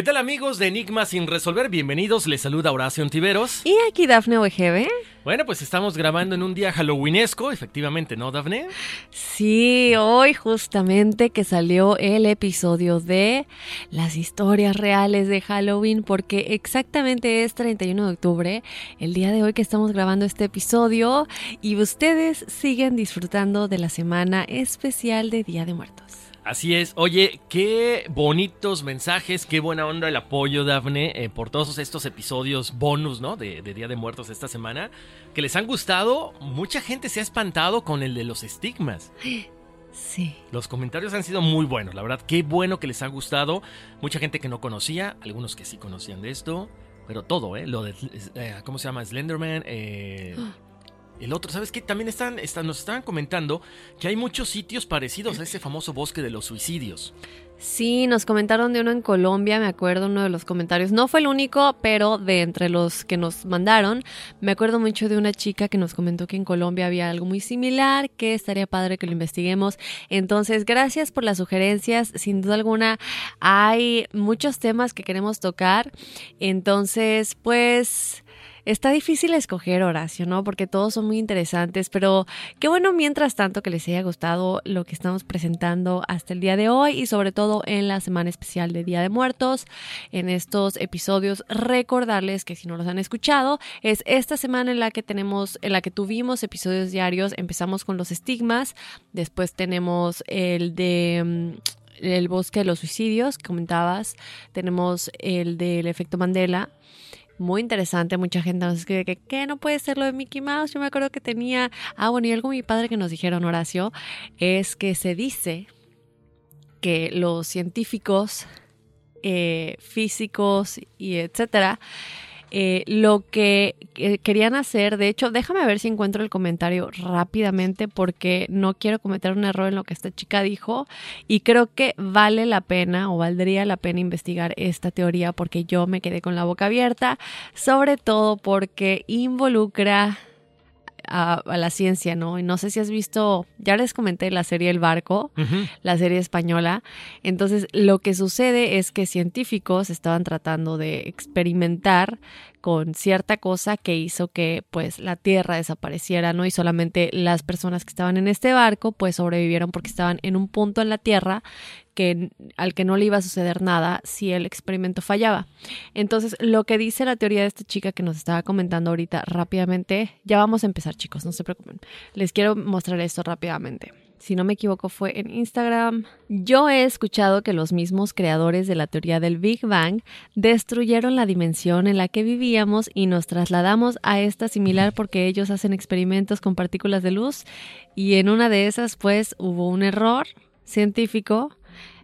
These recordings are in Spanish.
¿Qué tal amigos de Enigma sin resolver? Bienvenidos, les saluda Horacio Antiveros. Y aquí Dafne OGB. Bueno, pues estamos grabando en un día halloweenesco, efectivamente, ¿no, Dafne? Sí, hoy justamente que salió el episodio de las historias reales de Halloween, porque exactamente es 31 de octubre, el día de hoy que estamos grabando este episodio, y ustedes siguen disfrutando de la semana especial de Día de Muertos. Así es. Oye, qué bonitos mensajes, qué buena onda el apoyo, Dafne, eh, por todos estos episodios bonus, ¿no? De, de, Día de Muertos esta semana, que les han gustado. Mucha gente se ha espantado con el de los estigmas. Sí. Los comentarios han sido muy buenos, la verdad, qué bueno que les ha gustado. Mucha gente que no conocía, algunos que sí conocían de esto, pero todo, ¿eh? Lo de, eh, ¿cómo se llama? Slenderman, eh... El otro, ¿sabes qué? También están, están, nos estaban comentando que hay muchos sitios parecidos a ese famoso bosque de los suicidios. Sí, nos comentaron de uno en Colombia, me acuerdo uno de los comentarios. No fue el único, pero de entre los que nos mandaron, me acuerdo mucho de una chica que nos comentó que en Colombia había algo muy similar, que estaría padre que lo investiguemos. Entonces, gracias por las sugerencias. Sin duda alguna, hay muchos temas que queremos tocar. Entonces, pues... Está difícil escoger, Horacio, ¿no? Porque todos son muy interesantes, pero qué bueno mientras tanto que les haya gustado lo que estamos presentando hasta el día de hoy y sobre todo en la semana especial de Día de Muertos. En estos episodios, recordarles que si no los han escuchado, es esta semana en la que tenemos, en la que tuvimos episodios diarios. Empezamos con los estigmas, después tenemos el de el bosque de los suicidios, que comentabas. Tenemos el del efecto Mandela. Muy interesante, mucha gente nos escribe que, ¿qué? No puede ser lo de Mickey Mouse. Yo me acuerdo que tenía. Ah, bueno, y algo mi padre que nos dijeron, Horacio, es que se dice que los científicos, eh, físicos y etcétera, eh, lo que querían hacer, de hecho, déjame ver si encuentro el comentario rápidamente porque no quiero cometer un error en lo que esta chica dijo y creo que vale la pena o valdría la pena investigar esta teoría porque yo me quedé con la boca abierta, sobre todo porque involucra a, la ciencia, ¿no? Y no sé si has visto, ya les comenté la serie El Barco, la serie española. Entonces, lo que sucede es que científicos estaban tratando de experimentar con cierta cosa que hizo que pues la Tierra desapareciera, ¿no? Y solamente las personas que estaban en este barco pues sobrevivieron porque estaban en un punto en la Tierra al que no le iba a suceder nada si el experimento fallaba. Entonces, lo que dice la teoría de esta chica que nos estaba comentando ahorita rápidamente, ya vamos a empezar chicos, no se preocupen. Les quiero mostrar esto rápidamente si no me equivoco fue en Instagram. Yo he escuchado que los mismos creadores de la teoría del Big Bang destruyeron la dimensión en la que vivíamos y nos trasladamos a esta similar porque ellos hacen experimentos con partículas de luz y en una de esas pues hubo un error científico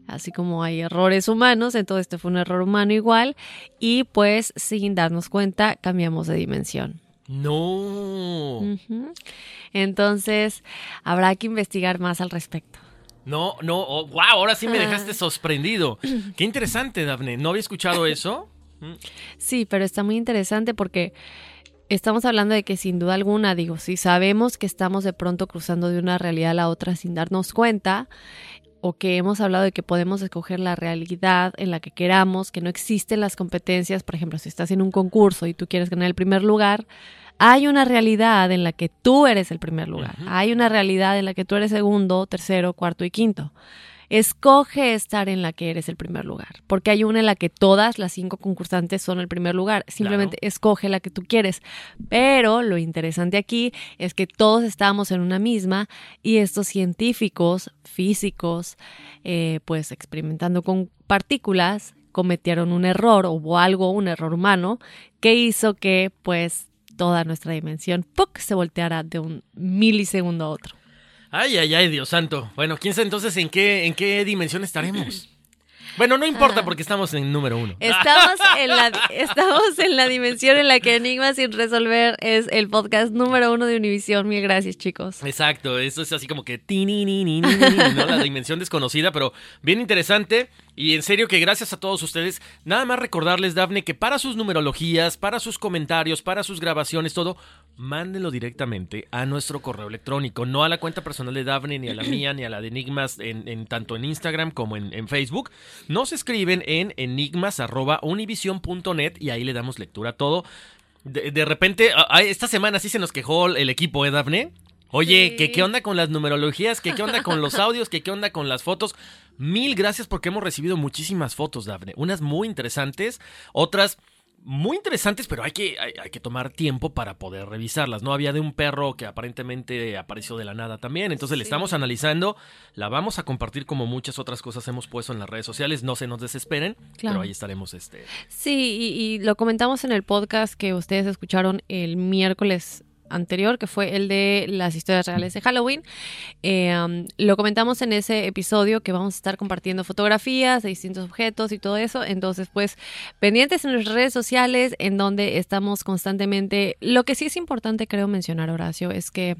así como hay errores humanos, entonces este fue un error humano igual, y pues sin darnos cuenta cambiamos de dimensión. No. Entonces, habrá que investigar más al respecto. No, no, wow, ahora sí me dejaste sorprendido. Qué interesante, Dafne. ¿No había escuchado eso? Mm. Sí, pero está muy interesante porque estamos hablando de que sin duda alguna, digo, si sabemos que estamos de pronto cruzando de una realidad a la otra sin darnos cuenta, o que hemos hablado de que podemos escoger la realidad en la que queramos, que no existen las competencias, por ejemplo, si estás en un concurso y tú quieres ganar el primer lugar, hay una realidad en la que tú eres el primer lugar, hay una realidad en la que tú eres segundo, tercero, cuarto y quinto. Escoge estar en la que eres el primer lugar, porque hay una en la que todas las cinco concursantes son el primer lugar. Simplemente escoge la que tú quieres. Pero lo interesante aquí es que todos estamos en una misma y estos científicos, físicos, eh, pues experimentando con partículas, cometieron un error, hubo algo, un error humano, que hizo que pues toda nuestra dimensión ¡puc! se volteara de un milisegundo a otro. Ay, ay, ay, Dios santo. Bueno, quién sabe entonces en qué, en qué dimensión estaremos. Bueno, no importa porque estamos en número uno. Estamos en, la, estamos en la dimensión en la que Enigma sin resolver es el podcast número uno de Univisión. Mil gracias, chicos. Exacto, eso es así como que ¿no? la dimensión desconocida, pero bien interesante. Y en serio que gracias a todos ustedes. Nada más recordarles, Dafne, que para sus numerologías, para sus comentarios, para sus grabaciones, todo, mándenlo directamente a nuestro correo electrónico, no a la cuenta personal de Dafne, ni a la mía, ni a la de Enigmas, en, tanto en Instagram como en, Facebook. Nos escriben en enigmas.univision.net y ahí le damos lectura a todo. De, repente, esta semana sí se nos quejó el equipo, ¿eh, Dafne? Oye, ¿qué, ¿qué onda con las numerologías? ¿Qué, ¿Qué onda con los audios? ¿Qué, ¿Qué onda con las fotos? Mil gracias porque hemos recibido muchísimas fotos, Dafne. Unas muy interesantes, otras muy interesantes, pero hay que, hay, que tomar tiempo para poder revisarlas. No había de un perro que aparentemente apareció de la nada también. Entonces le estamos analizando. La vamos a compartir como muchas otras cosas hemos puesto en las redes sociales. No se nos desesperen, pero ahí estaremos. Este... Sí, y lo comentamos en el podcast que ustedes escucharon el miércoles anterior, que fue el de las historias reales de Halloween. Um, lo comentamos en ese episodio que vamos a estar compartiendo fotografías de distintos objetos y todo eso. Entonces, pues, pendientes en nuestras redes sociales, en donde estamos constantemente. Lo que sí es importante, creo mencionar, Horacio, es que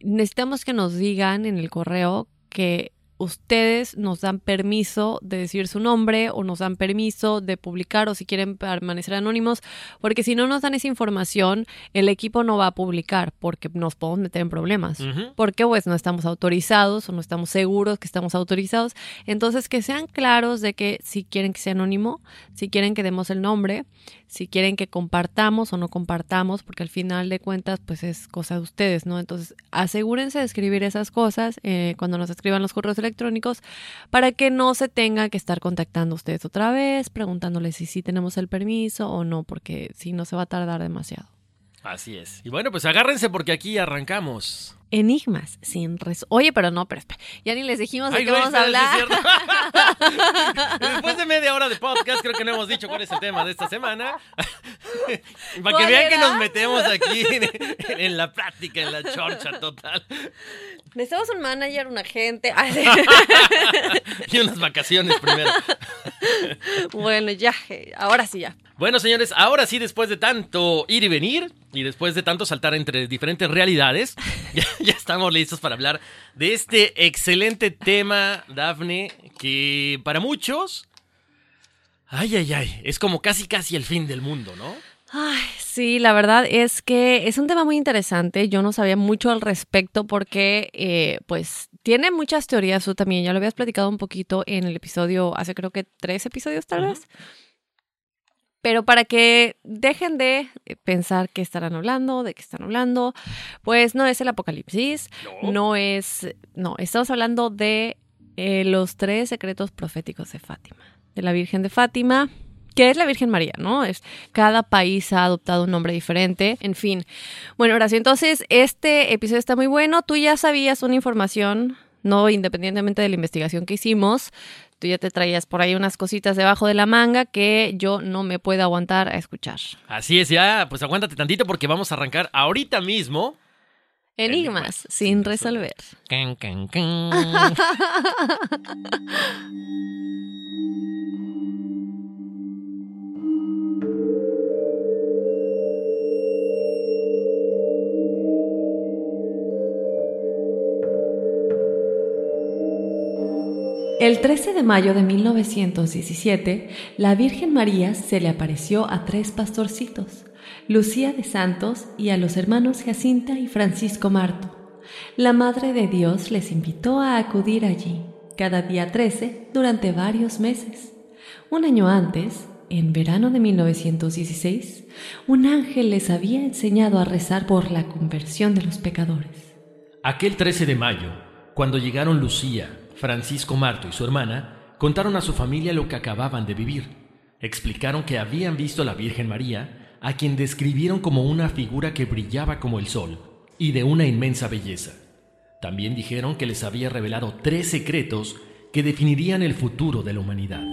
necesitamos que nos digan en el correo que ustedes nos dan permiso de decir su nombre o nos dan permiso de publicar o si quieren permanecer anónimos, porque si no nos dan esa información, el equipo no va a publicar porque nos podemos meter en problemas, porque pues no estamos autorizados o no estamos seguros que estamos autorizados. Entonces, que sean claros de que si quieren que sea anónimo, si quieren que demos el nombre, si quieren que compartamos o no compartamos, porque al final de cuentas, pues es cosa de ustedes, ¿no? Entonces, asegúrense de escribir esas cosas eh, cuando nos escriban los correos electrónicos para que no se tenga que estar contactando ustedes otra vez, preguntándoles si sí tenemos el permiso o no, porque si no se va a tardar demasiado. Así es. Y bueno, pues agárrense porque aquí arrancamos. Enigmas sin resolver. Oye, pero no, pero ya ni les dijimos de Ay, qué vamos a hablar. Después de media hora de podcast, creo que no hemos dicho cuál es el tema de esta semana. Para que ¿Cuál vean que era? nos metemos aquí en, en la plática, en la chorcha total. Necesitamos un manager, un agente. Y unas vacaciones primero. bueno, ya, eh, ahora sí ya. Bueno, señores, ahora sí, después de tanto ir y venir y después de tanto saltar entre diferentes realidades, ya, ya estamos listos para hablar de este excelente tema, Dafne, que para muchos, ay, ay, ay, es como casi, casi el fin del mundo, ¿no? Ay, sí, la verdad es que es un tema muy interesante. Yo no sabía mucho al respecto porque, eh, pues, tiene muchas teorías. Tú también ya lo habías platicado un poquito en el episodio, hace creo que tres episodios tal vez. Pero para que dejen de eh, pensar que estarán hablando, de qué están hablando, pues no es el apocalipsis, No. no es, no, estamos hablando de eh, los tres secretos proféticos de Fátima, de la Virgen de Fátima, que es la Virgen María, ¿no? Es, cada país ha adoptado un nombre diferente, en fin. Bueno, Horacio, entonces este episodio está muy bueno, tú ya sabías una información, no independientemente de la investigación que hicimos, tú ya te traías por ahí unas cositas debajo de la manga que yo no me puedo aguantar a escuchar. Así es, ya, pues aguántate tantito porque vamos a arrancar ahorita mismo. Enigmas sin resolver. Can, can, can. El 13 de mayo de 1917, la Virgen María se le apareció a tres pastorcitos, Lucía de Santos y a los hermanos Jacinta y Francisco Marto. La Madre de Dios les invitó a acudir allí, cada día 13, durante varios meses. Un año antes, en verano de 1916, un ángel les había enseñado a rezar por la conversión de los pecadores. Aquel 13 de mayo, cuando llegaron Lucía, Francisco Marto y su hermana, contaron a su familia lo que acababan de vivir. Explicaron que habían visto a la Virgen María, a quien describieron como una figura que brillaba como el sol y de una inmensa belleza. También dijeron que les había revelado tres secretos que definirían el futuro de la humanidad.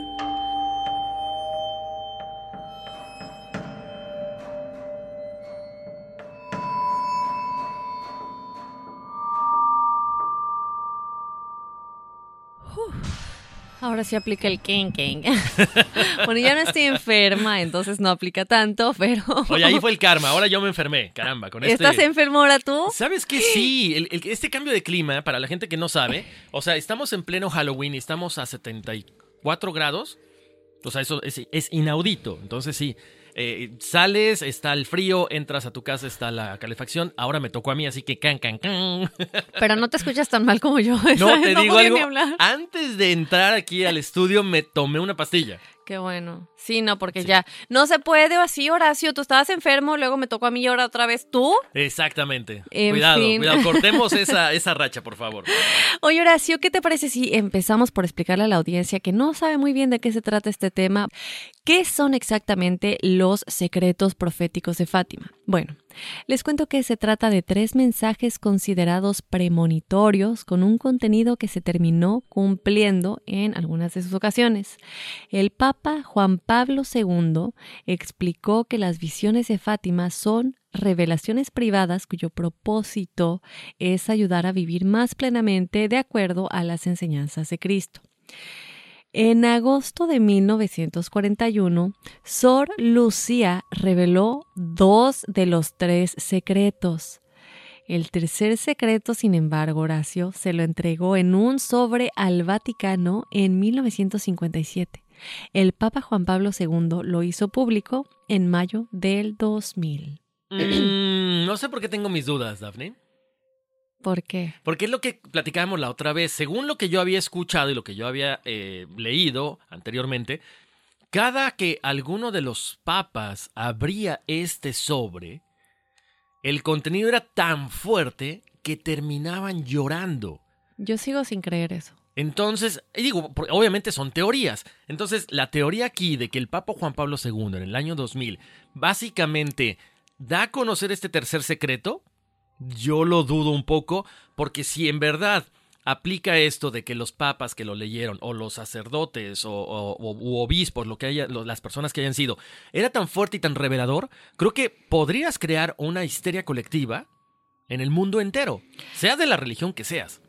Ahora sí aplica el ken ken. bueno, ya no estoy enferma, entonces no aplica tanto, pero... Oye, ahí fue el karma, ahora yo me enfermé, caramba, con este... ¿Estás enfermo ahora tú? ¿Sabes qué? Sí, el- el- este cambio de clima, para la gente que no sabe, o sea, estamos en pleno Halloween y estamos a 74 grados. O sea, eso es, es inaudito. Entonces, sí, eh, sales, está el frío, entras a tu casa, está la calefacción. Ahora me tocó a mí, así que can, can, can. Pero no te escuchas tan mal como yo. No, te digo algo. Antes de entrar aquí al estudio, me tomé una pastilla. Qué bueno. Sí, no, porque ya no se puede así, Horacio. Tú estabas enfermo, luego me tocó a mí y ahora otra vez tú. Exactamente. En cuidado, fin. cuidado. Cortemos esa, esa racha, por favor. Oye, Horacio, ¿qué te parece si empezamos por explicarle a la audiencia que no sabe muy bien de qué se trata este tema? ¿Qué son exactamente los secretos proféticos de Fátima? Bueno, les cuento que se trata de tres mensajes considerados premonitorios con un contenido que se terminó cumpliendo en algunas de sus ocasiones. El Papa Juan Pablo II explicó que las visiones de Fátima son revelaciones privadas cuyo propósito es ayudar a vivir más plenamente de acuerdo a las enseñanzas de Cristo. En agosto de 1941, Sor Lucía reveló dos de los tres secretos. El tercer secreto, sin embargo, Horacio se lo entregó en un sobre al Vaticano en 1957. El Papa Juan Pablo II lo hizo público en mayo del 2000. Mm, no sé por qué tengo mis dudas, Daphne. ¿Por qué? Porque es lo que platicábamos la otra vez. Según lo que yo había escuchado y lo que yo había eh, leído anteriormente, cada que alguno de los papas abría este sobre, el contenido era tan fuerte que terminaban llorando. Yo sigo sin creer eso. Entonces, digo, obviamente son teorías. Entonces, la teoría aquí de que el Papa Juan Pablo II en el año 2000 básicamente da a conocer este tercer secreto, Yo lo dudo un poco, porque si en verdad aplica esto de que los papas que lo leyeron, o los sacerdotes, o, obispos, lo que haya, las personas que hayan sido, era tan fuerte y tan revelador, creo que podrías crear una histeria colectiva en el mundo entero, sea de la religión que seas.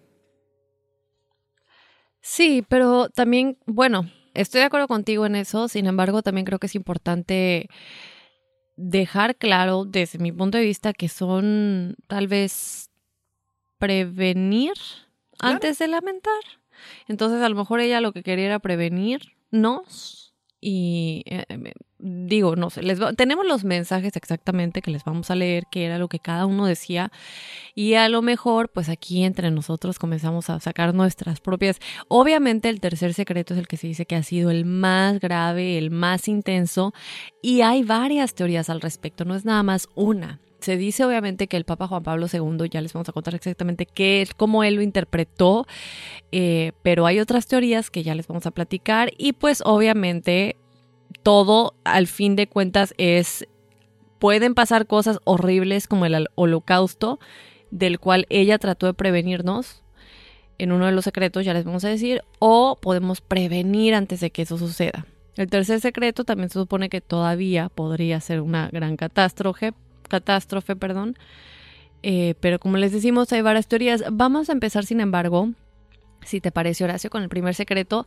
Sí, pero también, bueno, estoy de acuerdo contigo en eso, sin embargo, también creo que es importante dejar claro desde mi punto de vista que son tal vez prevenir antes de lamentar. Entonces, a lo mejor ella lo que quería era prevenirnos y eh, eh, digo, no sé, les tenemos los mensajes exactamente que les vamos a leer, que era lo que cada uno decía y a lo mejor pues aquí entre nosotros comenzamos a sacar nuestras propias Obviamente el tercer secreto es el que se dice que ha sido el más grave, el más intenso y hay varias teorías al respecto, no es nada más una. Se dice obviamente que el Papa Juan Pablo II, ya les vamos a contar exactamente qué es, cómo él lo interpretó, eh, pero hay otras teorías que ya les vamos a platicar y pues obviamente todo al fin de cuentas es, pueden pasar cosas horribles como el holocausto, del cual ella trató de prevenirnos en uno de los secretos, ya les vamos a decir, o podemos prevenir antes de que eso suceda. El tercer secreto también se supone que todavía podría ser una gran catástrofe, catástrofe, perdón. Eh, pero como les decimos, hay varias teorías. Vamos a empezar, sin embargo, si te parece, Horacio, con el primer secreto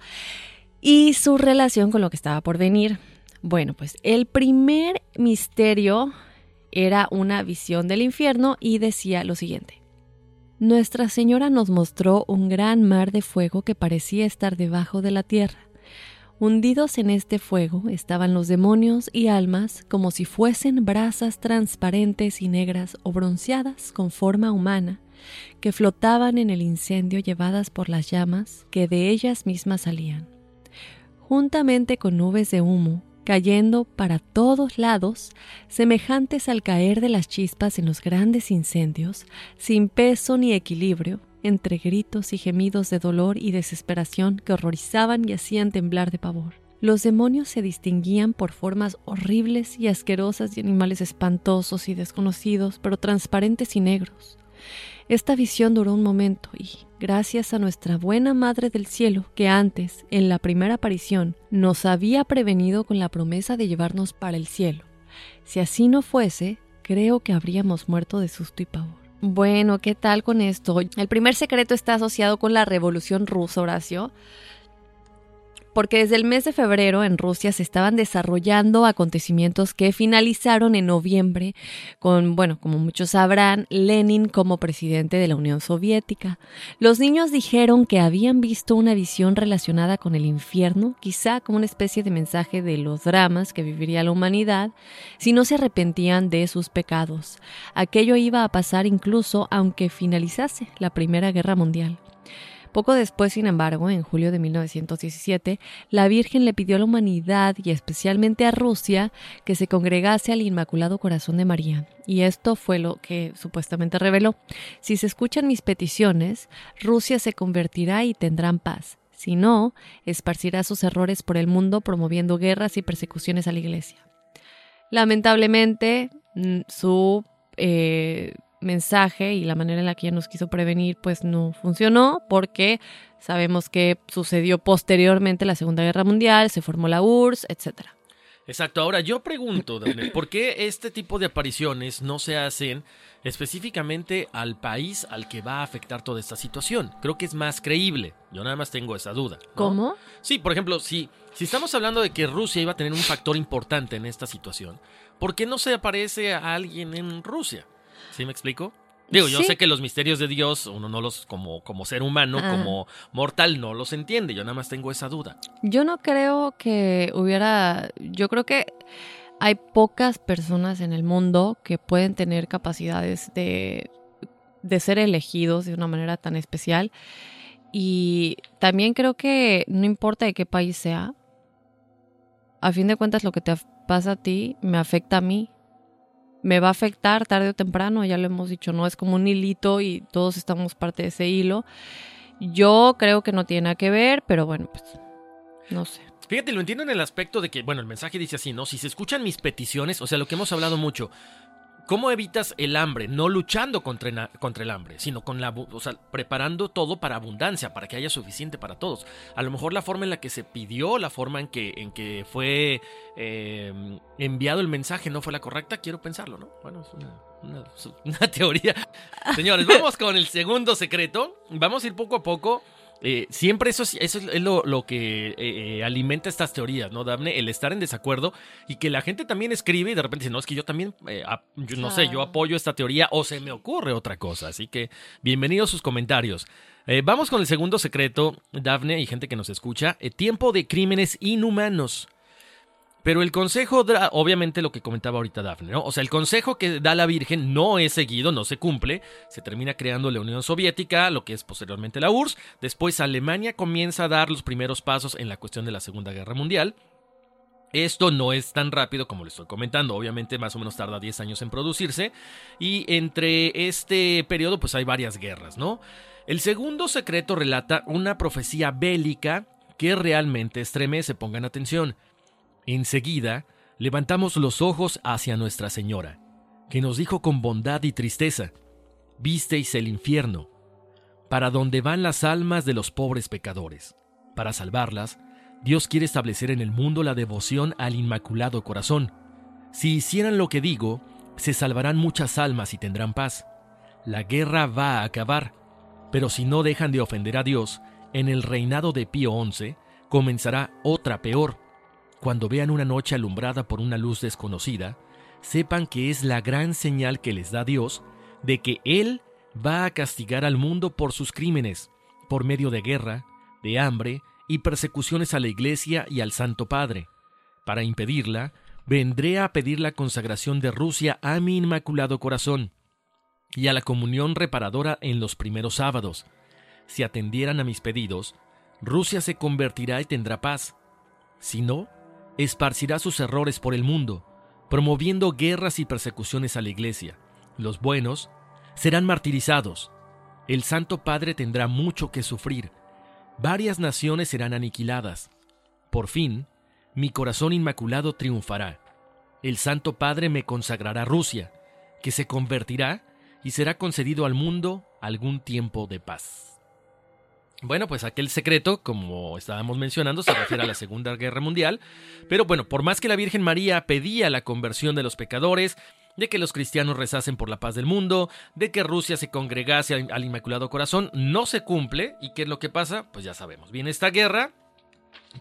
y su relación con lo que estaba por venir. Bueno, pues el primer misterio era una visión del infierno y decía lo siguiente. Nuestra Señora nos mostró un gran mar de fuego que parecía estar debajo de la tierra. Hundidos en este fuego estaban los demonios y almas como si fuesen brasas transparentes y negras o bronceadas con forma humana, que flotaban en el incendio llevadas por las llamas que de ellas mismas salían. Juntamente con nubes de humo, cayendo para todos lados, semejantes al caer de las chispas en los grandes incendios, sin peso ni equilibrio, entre gritos y gemidos de dolor y desesperación que horrorizaban y hacían temblar de pavor. Los demonios se distinguían por formas horribles y asquerosas de animales espantosos y desconocidos, pero transparentes y negros. Esta visión duró un momento y, gracias a nuestra buena Madre del Cielo, que antes, en la primera aparición, nos había prevenido con la promesa de llevarnos para el cielo. Si así no fuese, creo que habríamos muerto de susto y pavor. Bueno, ¿qué tal con esto? El primer secreto está asociado con la Revolución Rusa, Horacio porque desde el mes de febrero en Rusia se estaban desarrollando acontecimientos que finalizaron en noviembre con, bueno, como muchos sabrán, Lenin como presidente de la Unión Soviética. Los niños dijeron que habían visto una visión relacionada con el infierno, quizá como una especie de mensaje de los dramas que viviría la humanidad si no se arrepentían de sus pecados. Aquello iba a pasar incluso aunque finalizase la Primera Guerra Mundial. Poco después, sin embargo, en julio de 1917, la Virgen le pidió a la humanidad y especialmente a Rusia que se congregase al Inmaculado Corazón de María. Y esto fue lo que supuestamente reveló. Si se escuchan mis peticiones, Rusia se convertirá y tendrán paz. Si no, esparcirá sus errores por el mundo promoviendo guerras y persecuciones a la Iglesia. Lamentablemente, mm, su eh, mensaje y la manera en la que ella nos quiso prevenir pues no funcionó porque sabemos que sucedió posteriormente la Segunda Guerra Mundial, se formó la URSS, etc. Exacto, ahora yo pregunto, Dafne, ¿por qué este tipo de apariciones no se hacen específicamente al país al que va a afectar toda esta situación? Creo que es más creíble, yo nada más tengo esa duda. ¿no? ¿Cómo? Sí, por ejemplo, si, si estamos hablando de que Rusia iba a tener un factor importante en esta situación, ¿por qué no se aparece a alguien en Rusia? ¿Sí me explico? Digo, yo Sí. sé que los misterios de Dios, uno no los, como, como ser humano, Ah. como mortal, no los entiende. Yo nada más tengo esa duda. Yo no creo que hubiera, yo creo que hay pocas personas en el mundo que pueden tener capacidades de, de ser elegidos de una manera tan especial. Y también creo que no importa de qué país sea, a fin de cuentas lo que te pasa a ti me afecta a mí. Me va a afectar tarde o temprano, ya lo hemos dicho, no es como un hilito y todos estamos parte de ese hilo. Yo creo que no tiene nada que ver, pero bueno, pues no sé. Fíjate, lo entiendo en el aspecto de que, bueno, el mensaje dice así, ¿no? Si se escuchan mis peticiones, o sea, lo que hemos hablado mucho, ¿Cómo evitas el hambre? No luchando contra, contra, el hambre, sino con la, o sea, preparando todo para abundancia, para que haya suficiente para todos. A lo mejor la forma en la que se pidió, la forma en que, en que fue eh, enviado el mensaje no fue la correcta, quiero pensarlo, ¿no? Bueno, es una, una teoría. Señores, vamos con el segundo secreto. Vamos a ir poco a poco. Eh, siempre eso, eso es lo, que eh, eh, alimenta estas teorías, ¿no, Daphne? El estar en desacuerdo y que la gente también escribe y de repente dice, no, es que yo también, no sé, yo apoyo esta teoría o se me ocurre otra cosa. Así que bienvenidos sus comentarios. vamos con el segundo secreto, Daphne y gente que nos escucha. tiempo de crímenes inhumanos. Pero el consejo, obviamente lo que comentaba ahorita Daphne, ¿no? O sea, el consejo que da la Virgen no es seguido, no se cumple. Se termina creando la Unión Soviética, lo que es posteriormente la URSS. Después Alemania comienza a dar los primeros pasos en la cuestión de la Segunda Guerra Mundial. Esto no es tan rápido como le estoy comentando, obviamente más o menos tarda 10 años en producirse y entre este periodo pues hay varias guerras, ¿no? El segundo secreto relata una profecía bélica que realmente estremece, pongan atención. Enseguida, levantamos los ojos hacia Nuestra Señora, que nos dijo con bondad y tristeza, Visteis el infierno, para donde van las almas de los pobres pecadores. Para salvarlas, Dios quiere establecer en el mundo la devoción al Inmaculado Corazón. Si hicieran lo que digo, se salvarán muchas almas y tendrán paz. La guerra va a acabar, pero si no dejan de ofender a Dios, en el reinado de Pío XI comenzará otra peor, cuando vean una noche alumbrada por una luz desconocida, sepan que es la gran señal que les da Dios de que Él va a castigar al mundo por sus crímenes, por medio de guerra, de hambre y persecuciones a la Iglesia y al Santo Padre. Para impedirla, vendré a pedir la consagración de Rusia a mi Inmaculado Corazón y a la comunión reparadora en los primeros sábados. Si atendieran a mis pedidos, Rusia se convertirá y tendrá paz. Si no, esparcirá sus errores por el mundo, promoviendo guerras y persecuciones a la Iglesia. Los buenos serán martirizados. El Santo Padre tendrá mucho que sufrir. Varias naciones serán aniquiladas. Por fin, mi corazón inmaculado triunfará. El Santo Padre me consagrará Rusia, que se convertirá y será concedido al mundo algún tiempo de paz. Bueno, pues aquel secreto, como estábamos mencionando, se refiere a la Segunda Guerra Mundial, pero bueno, por más que la Virgen María pedía la conversión de los pecadores, de que los cristianos rezasen por la paz del mundo, de que Rusia se congregase al, Inmaculado Corazón, no se cumple. ¿Y qué es lo que pasa? Pues ya sabemos. Viene esta guerra,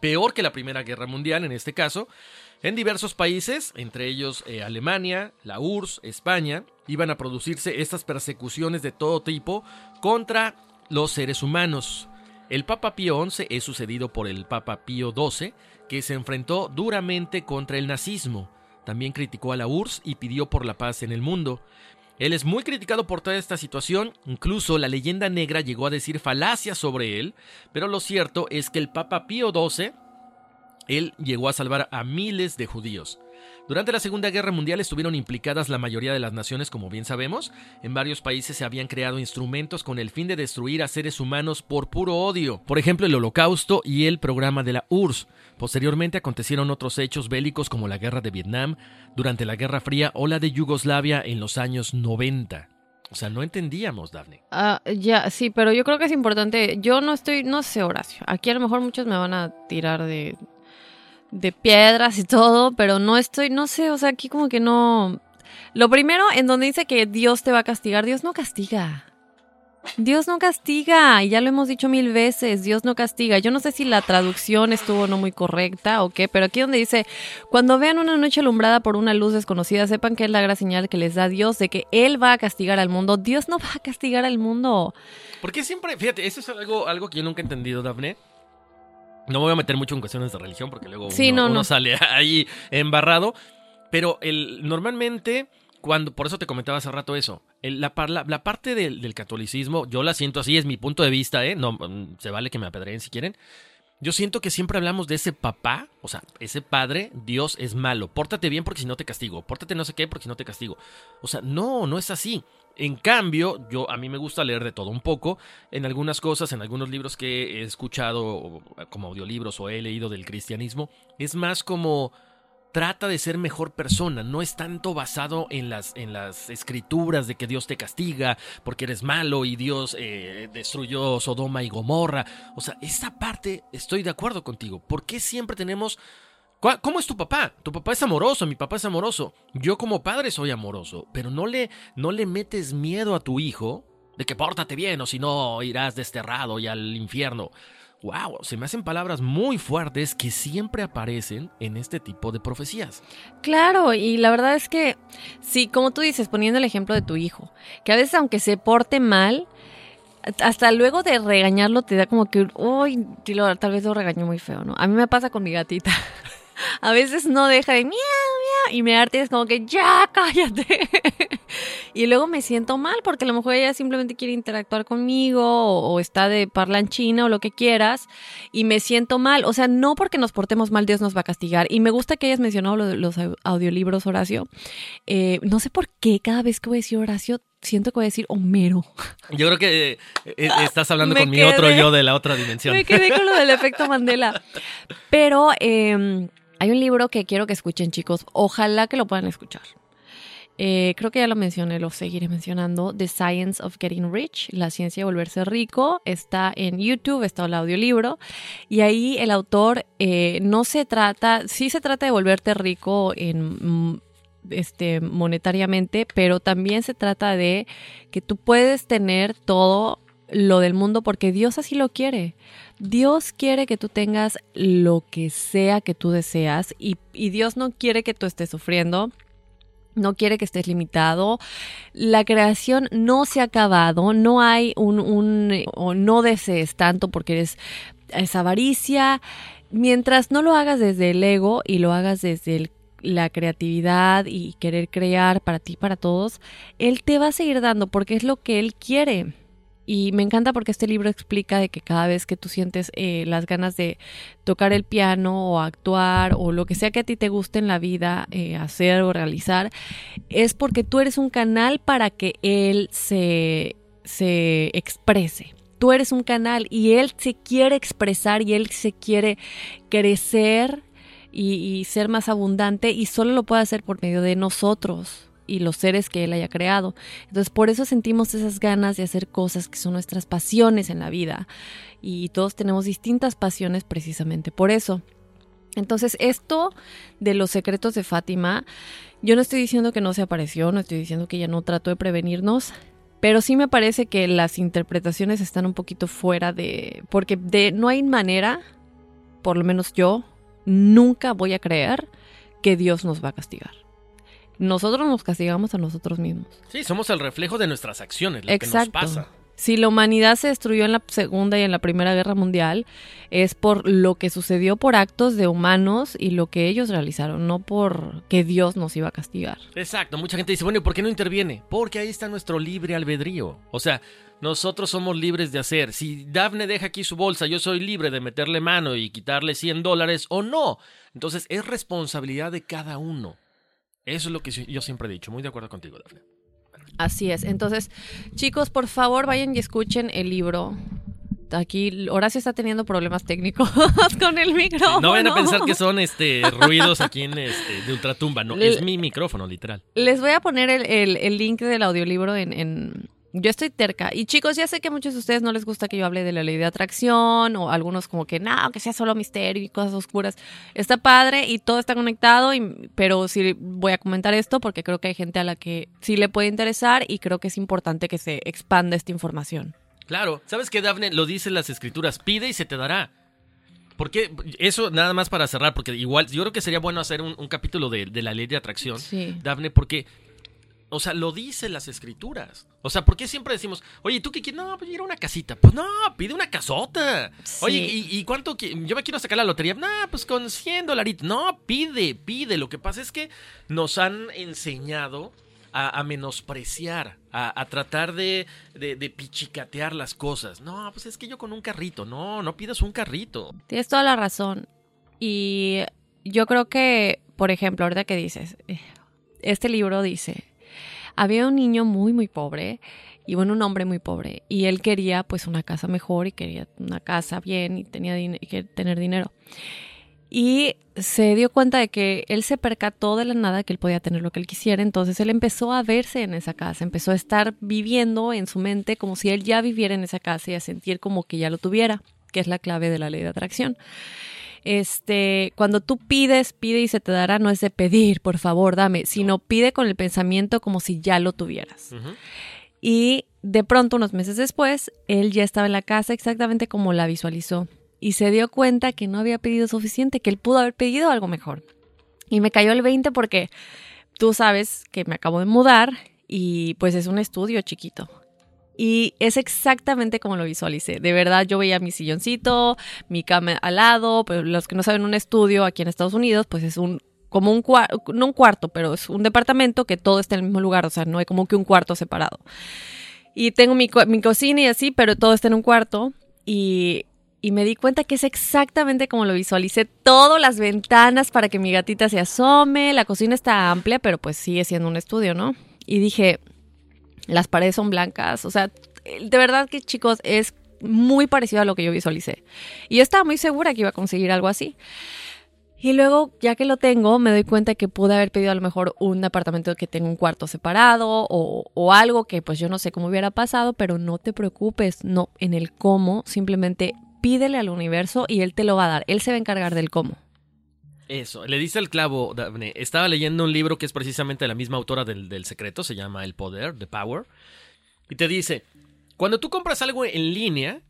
peor que la Primera Guerra Mundial en este caso, en diversos países, entre ellos eh, Alemania, la URSS, España, iban a producirse estas persecuciones de todo tipo contra los seres humanos. El Papa Pío XI es sucedido por el Papa Pío XII, que se enfrentó duramente contra el nazismo. También criticó a la URSS y pidió por la paz en el mundo. Él es muy criticado por toda esta situación, incluso la leyenda negra llegó a decir falacias sobre él, pero lo cierto es que el Papa Pío XII, él llegó a salvar a miles de judíos. Durante la Segunda Guerra Mundial estuvieron implicadas la mayoría de las naciones, como bien sabemos. En varios países se habían creado instrumentos con el fin de destruir a seres humanos por puro odio. Por ejemplo, el Holocausto y el programa de la URSS. Posteriormente acontecieron otros hechos bélicos como la Guerra de Vietnam, durante la Guerra Fría o la de Yugoslavia en los años 90. O sea, no entendíamos, Daphne. Ah, ya, sí, pero yo creo que es importante. Yo no estoy, no sé, Horacio. Aquí a lo mejor muchos me van a tirar de, de piedras y todo, pero no estoy, no sé, o sea, aquí como que no... Lo primero, en donde dice que Dios te va a castigar, Dios no castiga. Dios no castiga, y ya lo hemos dicho mil veces, Dios no castiga. Yo no sé si la traducción estuvo no muy correcta o qué, pero aquí donde dice, cuando vean una noche alumbrada por una luz desconocida, sepan que es la gran señal que les da Dios de que Él va a castigar al mundo. Dios no va a castigar al mundo. Porque siempre, fíjate, eso es algo, algo que yo nunca he entendido, Daphne. No me voy a meter mucho en cuestiones de religión porque luego uno, sale ahí embarrado. Pero el, normalmente, cuando, por eso te comentaba hace rato eso, la, la, parte del, catolicismo, yo la siento así, es mi punto de vista, ¿eh? No, mm, se vale que me apedreen si quieren. Yo siento que siempre hablamos de ese papá, o sea, ese padre, Dios es malo. Pórtate bien porque si no te castigo. Pórtate no sé qué porque si no te castigo. O sea, no, no es así. En cambio, yo a mí me gusta leer de todo un poco. En algunas cosas, en algunos libros que he escuchado como audiolibros o he leído del cristianismo, es más como trata de ser mejor persona, no es tanto basado en las, escrituras de que Dios te castiga porque eres malo y Dios eh, destruyó Sodoma y Gomorra. O sea, esa parte estoy de acuerdo contigo. ¿Por qué siempre tenemos... ¿Cómo es tu papá? Tu papá es amoroso, mi papá es amoroso. Yo como padre soy amoroso, pero no le, no le metes miedo a tu hijo de que pórtate bien o si no irás desterrado y al infierno wow, se me hacen palabras muy fuertes que siempre aparecen en este tipo de profecías. Claro, y la verdad es que, sí, como tú dices, poniendo el ejemplo de tu hijo, que a veces aunque se porte mal, hasta luego de regañarlo te da como que, uy, tal vez lo regañó muy feo, ¿no? A mí me pasa con mi gatita. a veces no deja de miau, miau, y me arte es como que ya, cállate. y luego me siento mal porque a lo mejor ella simplemente quiere interactuar conmigo o, está de parlanchina o lo que quieras y me siento mal. O sea, no porque nos portemos mal Dios nos va a castigar. Y me gusta que hayas mencionado los audiolibros, Horacio. Eh, no sé por qué cada vez que voy a decir Horacio siento que voy a decir Homero. Yo creo que eh, eh, estás hablando con mi otro yo de la otra dimensión. Me quedé con lo del efecto Mandela. Pero eh, hay un libro que quiero que escuchen, chicos. Ojalá que lo puedan escuchar. Eh, creo que ya lo mencioné, lo seguiré mencionando. The Science of Getting Rich, la ciencia de volverse rico. Está en YouTube, está el audiolibro. Y ahí el autor eh, no se trata, sí se trata de volverte rico en mm, este, monetariamente, pero también se trata de que tú puedes tener todo lo del mundo porque Dios así lo quiere. Dios quiere que tú tengas lo que sea que tú deseas y, Dios no quiere que tú estés sufriendo. No quiere que estés limitado. La creación no se ha acabado. No hay un, un o no desees tanto porque eres esa avaricia. Mientras no lo hagas desde el ego y lo hagas desde la creatividad y querer crear para ti, para todos, Él te va a seguir dando porque es lo que Él quiere. Y me encanta porque este libro explica de que cada vez que tú sientes eh, las ganas de tocar el piano o actuar o lo que sea que a ti te guste en la vida eh, hacer o realizar, es porque tú eres un canal para que él se, se exprese. Tú eres un canal y él se quiere expresar y él se quiere crecer y, y ser más abundante y solo lo puede hacer por medio de nosotros y los seres que Él haya creado. Entonces por eso sentimos esas ganas de hacer cosas que son nuestras pasiones en la vida. Y todos tenemos distintas pasiones precisamente por eso. Entonces esto de los secretos de Fátima, yo no estoy diciendo que no se apareció, no estoy diciendo que ella no trató de prevenirnos, pero sí me parece que las interpretaciones están un poquito fuera de... porque de, no hay manera, por lo menos yo, nunca voy a creer que Dios nos va a castigar nosotros nos castigamos a nosotros mismos. Sí, somos el reflejo de nuestras acciones, lo Exacto. que nos pasa. Si la humanidad se destruyó en la Segunda y en la Primera Guerra Mundial, es por lo que sucedió por actos de humanos y lo que ellos realizaron, no por que Dios nos iba a castigar. Exacto, mucha gente dice, bueno, ¿y por qué no interviene? Porque ahí está nuestro libre albedrío. O sea, nosotros somos libres de hacer. Si Daphne deja aquí su bolsa, yo soy libre de meterle mano y quitarle 100 dólares o no. Entonces es responsabilidad de cada uno. Eso es lo que yo siempre he dicho. Muy de acuerdo contigo, Dafne. Así es. Entonces, chicos, por favor, vayan y escuchen el libro. Aquí Horacio está teniendo problemas técnicos con el micrófono. no vayan a pensar que son este ruidos aquí en este, de ultratumba, no, es mi micrófono, literal. Les voy a poner el, link del audiolibro en, yo estoy terca. Y chicos, ya sé que a muchos de ustedes no les gusta que yo hable de la ley de atracción o algunos como que no, que sea solo misterio y cosas oscuras. Está padre y todo está conectado, pero sí voy a comentar esto porque creo que hay gente a la que sí le puede interesar y creo que es importante que se expanda esta información. Claro, ¿sabes qué, Dafne? Lo dicen las escrituras, pide y se te dará. Porque eso nada más para cerrar, porque igual yo creo que sería bueno hacer un, capítulo de, de, la ley de atracción, sí. Dafne, porque o sea, lo dicen las escrituras. O sea, ¿por qué siempre decimos, oye, ¿tú qué quieres? No, pues ir a una casita. Pues no, pide una casota. Oye, ¿y, cuánto? Yo me quiero sacar la lotería. No, pues con 100 dolaritos. No, pide, pide. Lo que pasa es que nos han enseñado a, menospreciar, a, tratar de, de, pichicatear las cosas. No, pues es que yo con un carrito. No, no pidas un carrito. Tienes toda la razón. Y yo creo que, por ejemplo, ahorita que dices, eh, este libro dice, había un niño muy, muy pobre y bueno, un hombre muy pobre y él quería pues una casa mejor y quería una casa bien y tenía que tener dinero. y se dio cuenta de que él se percató de la nada que él podía tener lo que él quisiera, entonces él empezó a verse en esa casa, empezó a estar viviendo en su mente como si él ya viviera en esa casa y a sentir como que ya lo tuviera, que es la clave de la ley de atracción. Este, cuando tú pides, pide y se te dará, no es de pedir, por favor, dame, sino pide con el pensamiento como si ya lo tuvieras. Y de pronto, unos meses después, él ya estaba en la casa exactamente como la visualizó y se dio cuenta que no había pedido suficiente, que él pudo haber pedido algo mejor. Y me cayó el 20 porque tú sabes que me acabo de mudar y pues es un estudio chiquito. Y es exactamente como lo visualicé. De verdad, yo veía mi silloncito, mi cama al lado, pero los que no saben, un estudio aquí en Estados Unidos, pues es un como un no un cuarto, pero es un departamento que todo está en el mismo lugar, o sea, no hay como que un cuarto separado. Y tengo mi, mi cocina y así, pero todo está en un cuarto. Y y me di cuenta que es exactamente como lo visualicé. Todas las ventanas para que mi gatita se asome. La cocina está amplia, pero pues sigue siendo un estudio, ¿no? Y dije, las paredes son blancas. O sea, de verdad que chicos, es muy parecido a lo que yo visualicé. Y yo estaba muy segura que iba a conseguir algo así. Y luego, ya que lo tengo, me doy cuenta que pude haber pedido a lo mejor un apartamento que tenga un cuarto separado o, o, algo que pues yo no sé cómo hubiera pasado, pero no te preocupes, no, en el cómo, simplemente pídele al universo y él te lo va a dar. Él se va a encargar del cómo. Eso, le dice el clavo, Daphne. Estaba leyendo un libro que es precisamente la misma autora del, del secreto, se llama El Poder, The Power. Y te dice, cuando tú compras algo en línea,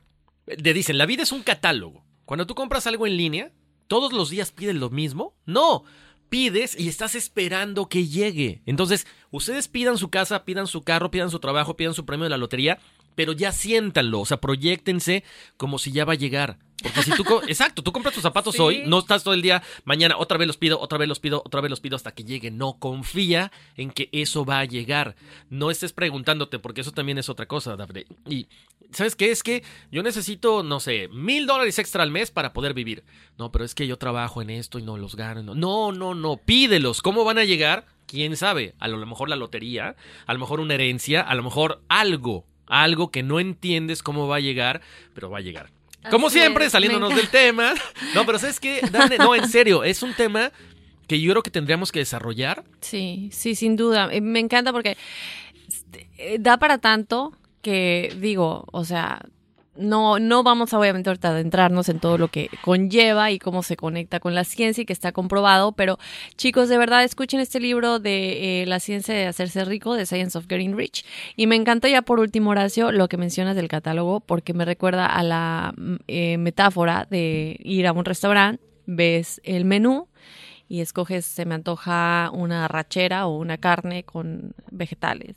te dicen, la vida es un catálogo. Cuando tú compras algo en línea, ¿todos los días pides lo mismo? No, pides y estás esperando que llegue. Entonces, ustedes pidan su casa, pidan su carro, pidan su trabajo, pidan su premio de la lotería pero ya siéntanlo, o sea, proyectense como si ya va a llegar. Porque si tú, exacto, tú compras tus zapatos hoy, no estás todo el día, mañana otra vez los pido, otra vez los pido, otra vez los pido hasta que llegue. No, confía en que eso va a llegar. No estés preguntándote, porque eso también es otra cosa, Daphne. Y, ¿sabes qué? Es que yo necesito, no sé, mil dólares extra al mes para poder vivir. No, pero es que yo trabajo en esto y no los gano. No, no, no, pídelos. ¿Cómo van a llegar? ¿Quién sabe? A lo mejor la lotería, a lo mejor una herencia, a lo mejor algo algo que no entiendes cómo va a llegar, pero va a llegar. Como siempre, saliéndonos del tema. No, pero ¿sabes qué? no, en serio, es un tema que yo creo que tendríamos que desarrollar. Sí, sí, sin duda. Eh, me encanta porque eh, da para tanto que digo, o sea, no, no vamos a obviamente ahorita adentrarnos en todo lo que conlleva y cómo se conecta con la ciencia y que está comprobado, pero chicos, de verdad escuchen este libro de eh, La ciencia de hacerse rico, de Science of Getting Rich. Y me encanta ya por último, Horacio, lo que mencionas del catálogo, porque me recuerda a la mm, eh, metáfora de ir a un restaurante, ves el menú y escoges, se me antoja una rachera o una carne con vegetales.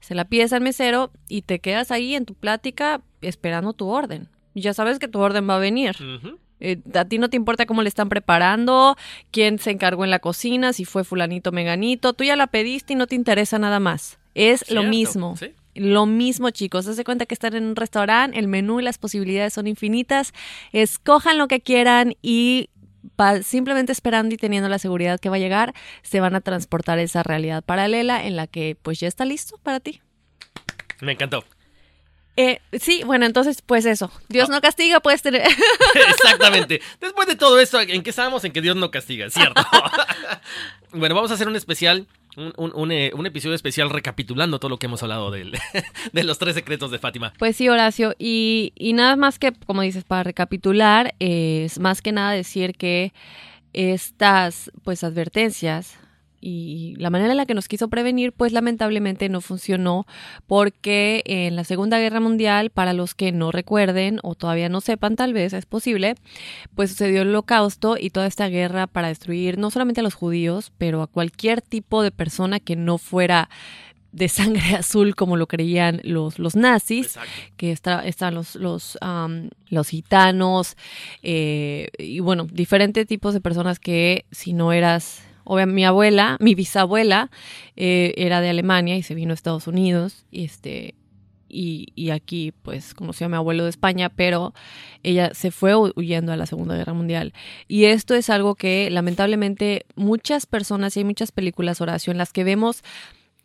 Se la pides al mesero y te quedas ahí en tu plática esperando tu orden. Ya sabes que tu orden va a venir. Eh, a ti no te importa cómo le están preparando, quién se encargó en la cocina, si fue fulanito meganito, tú ya la pediste y no te interesa nada más. Es lo mismo. Lo mismo, chicos. Haz cuenta que están en un restaurante, el menú y las posibilidades son infinitas. Escojan lo que quieran y simplemente esperando y teniendo la seguridad que va a llegar, se van a transportar a esa realidad paralela en la que pues ya está listo para ti. Me encantó. Eh, sí, bueno, entonces, pues eso. Dios no, castiga, puedes tener. Exactamente. Después de todo esto, ¿en qué estábamos? En que Dios no castiga, ¿cierto? bueno, vamos a hacer un especial eh, un, episodio especial recapitulando todo lo que hemos hablado de, de los tres secretos de Fátima. Pues sí, Horacio, y, y nada más que, como dices, para recapitular, es más que nada decir que estas pues advertencias y la manera en la que nos quiso prevenir, pues lamentablemente no funcionó porque en la Segunda Guerra Mundial, para los que no recuerden o todavía no sepan, tal vez es posible, pues sucedió el holocausto y toda esta guerra para destruir no solamente a los judíos, pero a cualquier tipo de persona que no fuera de sangre azul como lo creían los, los nazis, que estaban los, los, los gitanos eh, y bueno, diferentes tipos de personas que si no eras Obviamente, mi abuela, mi bisabuela, eh, era de Alemania y se vino a Estados Unidos. Y, este, y, y, aquí, pues, conoció a mi abuelo de España, pero ella se fue huyendo a la Segunda Guerra Mundial. Y esto es algo que, lamentablemente, muchas personas y hay muchas películas, Horacio, en las que vemos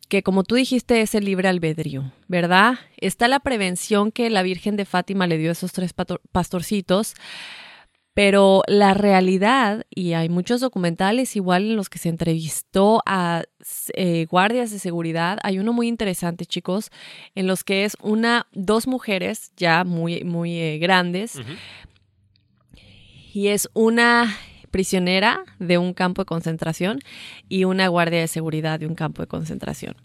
que como tú dijiste es el libre albedrío, ¿verdad? Está la prevención que la Virgen de Fátima le dio a esos tres pastorcitos Pero la realidad, y hay muchos documentales igual en los que se entrevistó a eh, guardias de seguridad, hay uno muy interesante, chicos, en los que es una, dos mujeres ya muy, muy eh, grandes, y es una prisionera de un campo de concentración y una guardia de seguridad de un campo de concentración.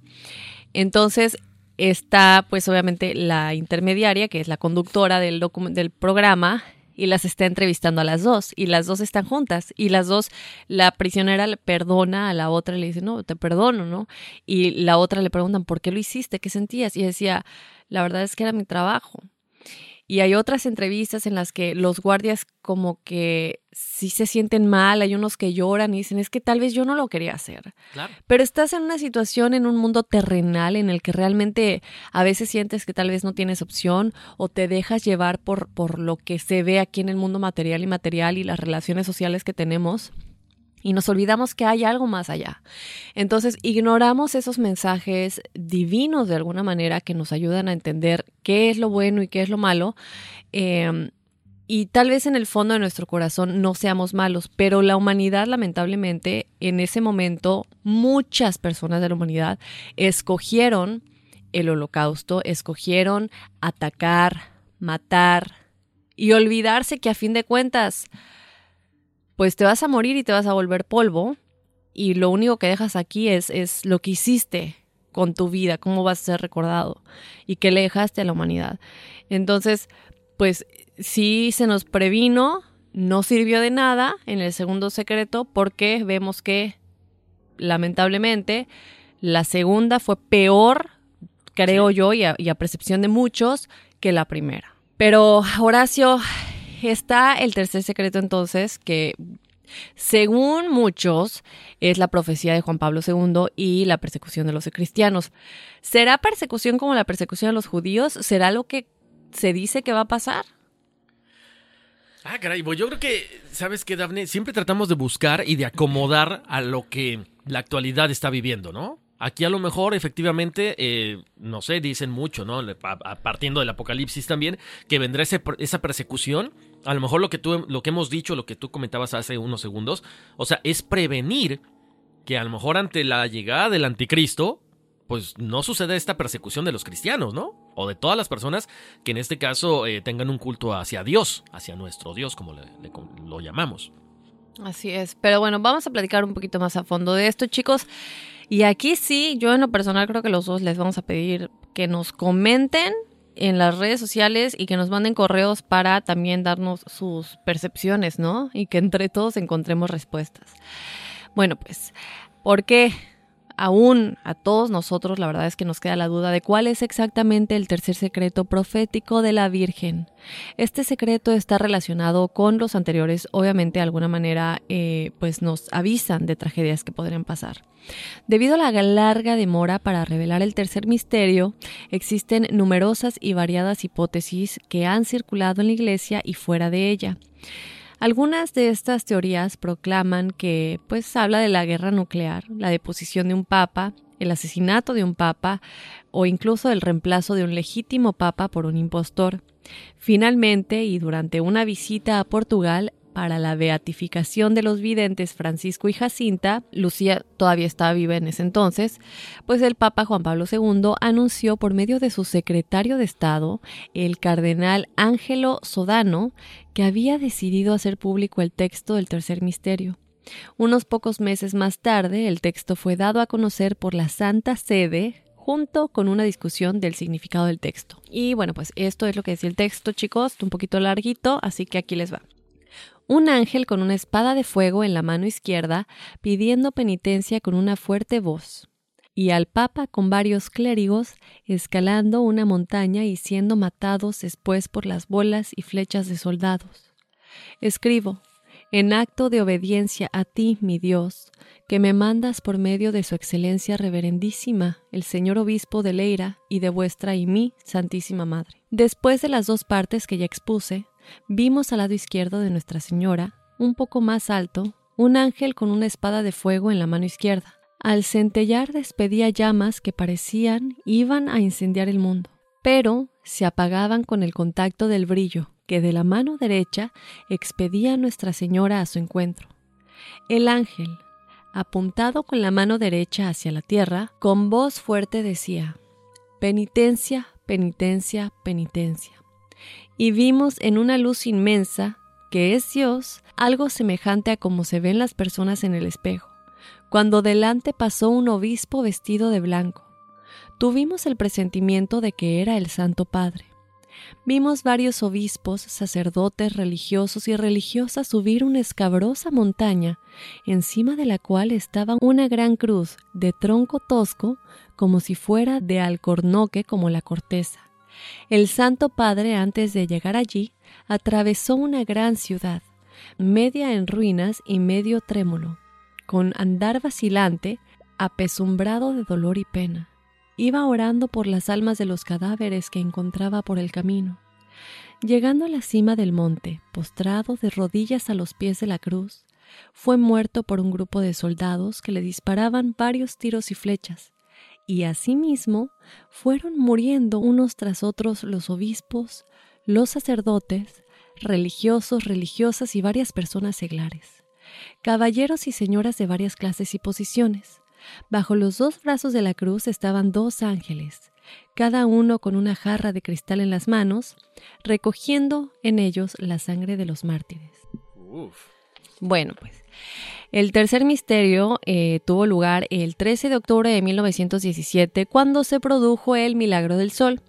Entonces, está pues obviamente la intermediaria, que es la conductora del, del programa, y las está entrevistando a las dos y las dos están juntas y las dos, la prisionera le perdona a la otra, le dice, no, te perdono, ¿no? Y la otra le preguntan, ¿por qué lo hiciste? ¿Qué sentías? Y decía, la verdad es que era mi trabajo. Y hay otras entrevistas en las que los guardias como que sí se sienten mal, hay unos que lloran y dicen, es que tal vez yo no lo quería hacer. Pero estás en una situación, en un mundo terrenal en el que realmente a veces sientes que tal vez no tienes opción o te dejas llevar por, por lo que se ve aquí en el mundo material y material y las relaciones sociales que tenemos y nos olvidamos que hay algo más allá. Entonces, ignoramos esos mensajes divinos de alguna manera que nos ayudan a entender qué es lo bueno y qué es lo malo. Em, y tal vez en el fondo de nuestro corazón no seamos malos, pero la humanidad, lamentablemente, en ese momento, muchas personas de la humanidad escogieron el holocausto, escogieron atacar, matar y olvidarse que a fin de cuentas, pues te vas a morir y te vas a volver polvo y lo único que dejas aquí es, es lo que hiciste con tu vida, cómo vas a ser recordado y qué le dejaste a la humanidad. Entonces, pues sí se nos previno, no sirvió de nada en el segundo secreto porque vemos que lamentablemente la segunda fue peor, creo yo, y a, y a percepción de muchos, que la primera. Pero Horacio, está el tercer secreto entonces, que según muchos es la profecía de Juan Pablo II y la persecución de los cristianos. ¿Será persecución como la persecución de los judíos? ¿Será lo que se dice que va a pasar? Ah, caray, pues yo creo que, ¿sabes qué, Dafne? Siempre tratamos de buscar y de acomodar a lo que la actualidad está viviendo, ¿no? Aquí a lo mejor efectivamente, eh, no sé, dicen mucho, ¿no? partiendo del apocalipsis también, que vendrá esa persecución. A lo mejor lo que, tú, lo que hemos dicho, lo que tú comentabas hace unos segundos, o sea, es prevenir que a lo mejor ante la llegada del anticristo, pues no suceda esta persecución de los cristianos, ¿no? O de todas las personas que en este caso eh, tengan un culto hacia Dios, hacia nuestro Dios, como lo llamamos. Así es, pero bueno, vamos a platicar un poquito más a fondo de esto, chicos. Y aquí sí, yo en lo personal creo que los dos les vamos a pedir que nos comenten en las redes sociales y que nos manden correos para también darnos sus percepciones, ¿no? Y que entre todos encontremos respuestas. Bueno, pues, ¿por qué? Aún a todos nosotros la verdad es que nos queda la duda de cuál es exactamente el tercer secreto profético de la Virgen. Este secreto está relacionado con los anteriores, obviamente de alguna manera eh, pues nos avisan de tragedias que podrían pasar. Debido a la larga demora para revelar el tercer misterio, existen numerosas y variadas hipótesis que han circulado en la Iglesia y fuera de ella. Algunas de estas teorías proclaman que pues habla de la guerra nuclear, la deposición de un papa, el asesinato de un papa o incluso el reemplazo de un legítimo papa por un impostor. Finalmente, y durante una visita a Portugal, para la beatificación de los videntes Francisco y Jacinta, Lucía todavía estaba viva en ese entonces, pues el Papa Juan Pablo II anunció por medio de su secretario de Estado, el cardenal Ángelo Sodano, que había decidido hacer público el texto del tercer misterio. Unos pocos meses más tarde, el texto fue dado a conocer por la Santa Sede junto con una discusión del significado del texto. Y bueno, pues esto es lo que decía el texto, chicos, un poquito larguito, así que aquí les va un ángel con una espada de fuego en la mano izquierda pidiendo penitencia con una fuerte voz, y al Papa con varios clérigos escalando una montaña y siendo matados después por las bolas y flechas de soldados. Escribo, en acto de obediencia a ti, mi Dios, que me mandas por medio de su excelencia reverendísima, el señor obispo de Leira y de vuestra y mi Santísima Madre. Después de las dos partes que ya expuse, vimos al lado izquierdo de Nuestra Señora, un poco más alto, un ángel con una espada de fuego en la mano izquierda. Al centellar despedía llamas que parecían iban a incendiar el mundo. Pero, se apagaban con el contacto del brillo que de la mano derecha expedía Nuestra Señora a su encuentro. El ángel, apuntado con la mano derecha hacia la tierra, con voz fuerte decía, Penitencia, penitencia, penitencia. Y vimos en una luz inmensa, que es Dios, algo semejante a como se ven las personas en el espejo, cuando delante pasó un obispo vestido de blanco. Tuvimos el presentimiento de que era el Santo Padre. Vimos varios obispos, sacerdotes, religiosos y religiosas subir una escabrosa montaña, encima de la cual estaba una gran cruz de tronco tosco, como si fuera de alcornoque como la corteza. El Santo Padre, antes de llegar allí, atravesó una gran ciudad, media en ruinas y medio trémulo, con andar vacilante, apesumbrado de dolor y pena. Iba orando por las almas de los cadáveres que encontraba por el camino. Llegando a la cima del monte, postrado de rodillas a los pies de la cruz, fue muerto por un grupo de soldados que le disparaban varios tiros y flechas, y asimismo fueron muriendo unos tras otros los obispos, los sacerdotes, religiosos, religiosas y varias personas seglares, caballeros y señoras de varias clases y posiciones, Bajo los dos brazos de la cruz estaban dos ángeles, cada uno con una jarra de cristal en las manos, recogiendo en ellos la sangre de los mártires. Bueno, pues el tercer misterio eh, tuvo lugar el 13 de octubre de 1917 cuando se produjo el Milagro del Sol.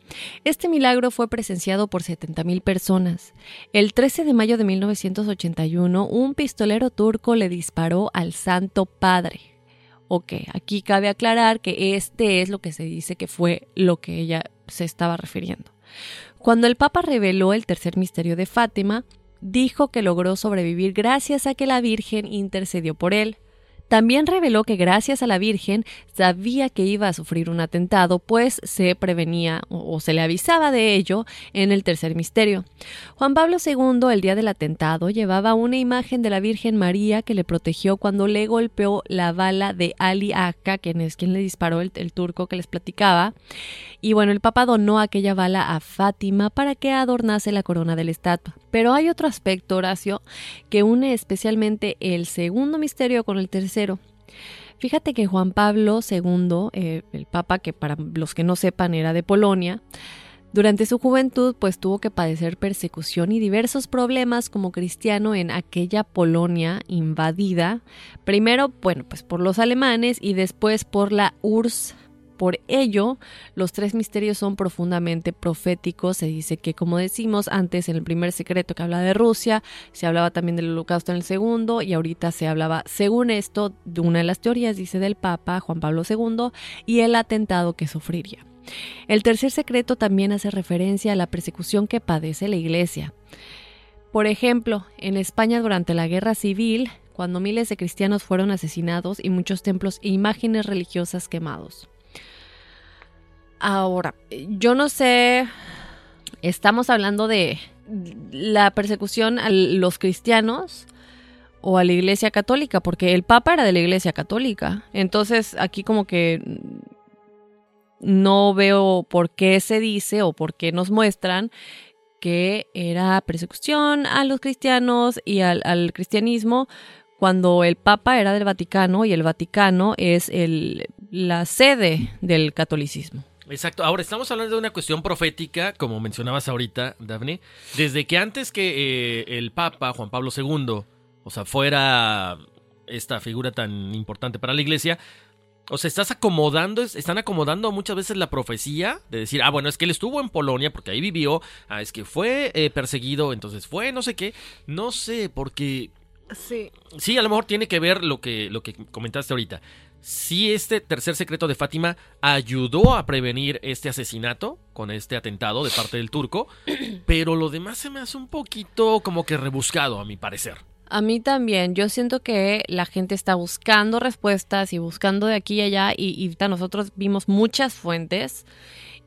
Este milagro fue presenciado por 70.000 personas. El 13 de mayo de 1981 un pistolero turco le disparó al Santo Padre. Ok, aquí cabe aclarar que este es lo que se dice que fue lo que ella se estaba refiriendo. Cuando el Papa reveló el tercer misterio de Fátima, dijo que logró sobrevivir gracias a que la Virgen intercedió por él. También reveló que gracias a la Virgen sabía que iba a sufrir un atentado, pues se prevenía o, se le avisaba de ello en el tercer misterio. Juan Pablo II, el día del atentado, llevaba una imagen de la Virgen María que le protegió cuando le golpeó la bala de Ali Akka, quien es quien le disparó el, el turco que les platicaba. Y bueno, el Papa donó aquella bala a Fátima para que adornase la corona de la estatua. Pero hay otro aspecto, Horacio, que une especialmente el segundo misterio con el tercero. Fíjate que Juan Pablo II, eh, el Papa que para los que no sepan era de Polonia, durante su juventud pues tuvo que padecer persecución y diversos problemas como cristiano en aquella Polonia invadida, primero bueno pues por los alemanes y después por la URSS por ello, los tres misterios son profundamente proféticos. Se dice que, como decimos antes en el primer secreto que habla de Rusia, se hablaba también del holocausto en el segundo y ahorita se hablaba, según esto, de una de las teorías, dice del Papa Juan Pablo II, y el atentado que sufriría. El tercer secreto también hace referencia a la persecución que padece la Iglesia. Por ejemplo, en España durante la Guerra Civil, cuando miles de cristianos fueron asesinados y muchos templos e imágenes religiosas quemados. Ahora, yo no sé, estamos hablando de la persecución a los cristianos o a la Iglesia Católica, porque el Papa era de la Iglesia Católica. Entonces, aquí como que no veo por qué se dice o por qué nos muestran que era persecución a los cristianos y al, cristianismo cuando el Papa era del Vaticano y el Vaticano es el, la sede del catolicismo. Exacto. Ahora estamos hablando de una cuestión profética, como mencionabas ahorita, Daphne. Desde que antes que eh, el Papa Juan Pablo II, o sea, fuera esta figura tan importante para la Iglesia, o sea, estás acomodando, están acomodando muchas veces la profecía de decir, ah, bueno, es que él estuvo en Polonia porque ahí vivió, ah, es que fue eh, perseguido, entonces fue no sé qué, no sé, porque Sí. Sí, a lo mejor tiene que ver lo que, lo que comentaste ahorita si este tercer secreto de Fátima ayudó a prevenir este asesinato con este atentado de parte del turco, pero lo demás se me hace un poquito como que rebuscado, a mi parecer. A mí también, yo siento que la gente está buscando respuestas y buscando de aquí y allá y, y nosotros vimos muchas fuentes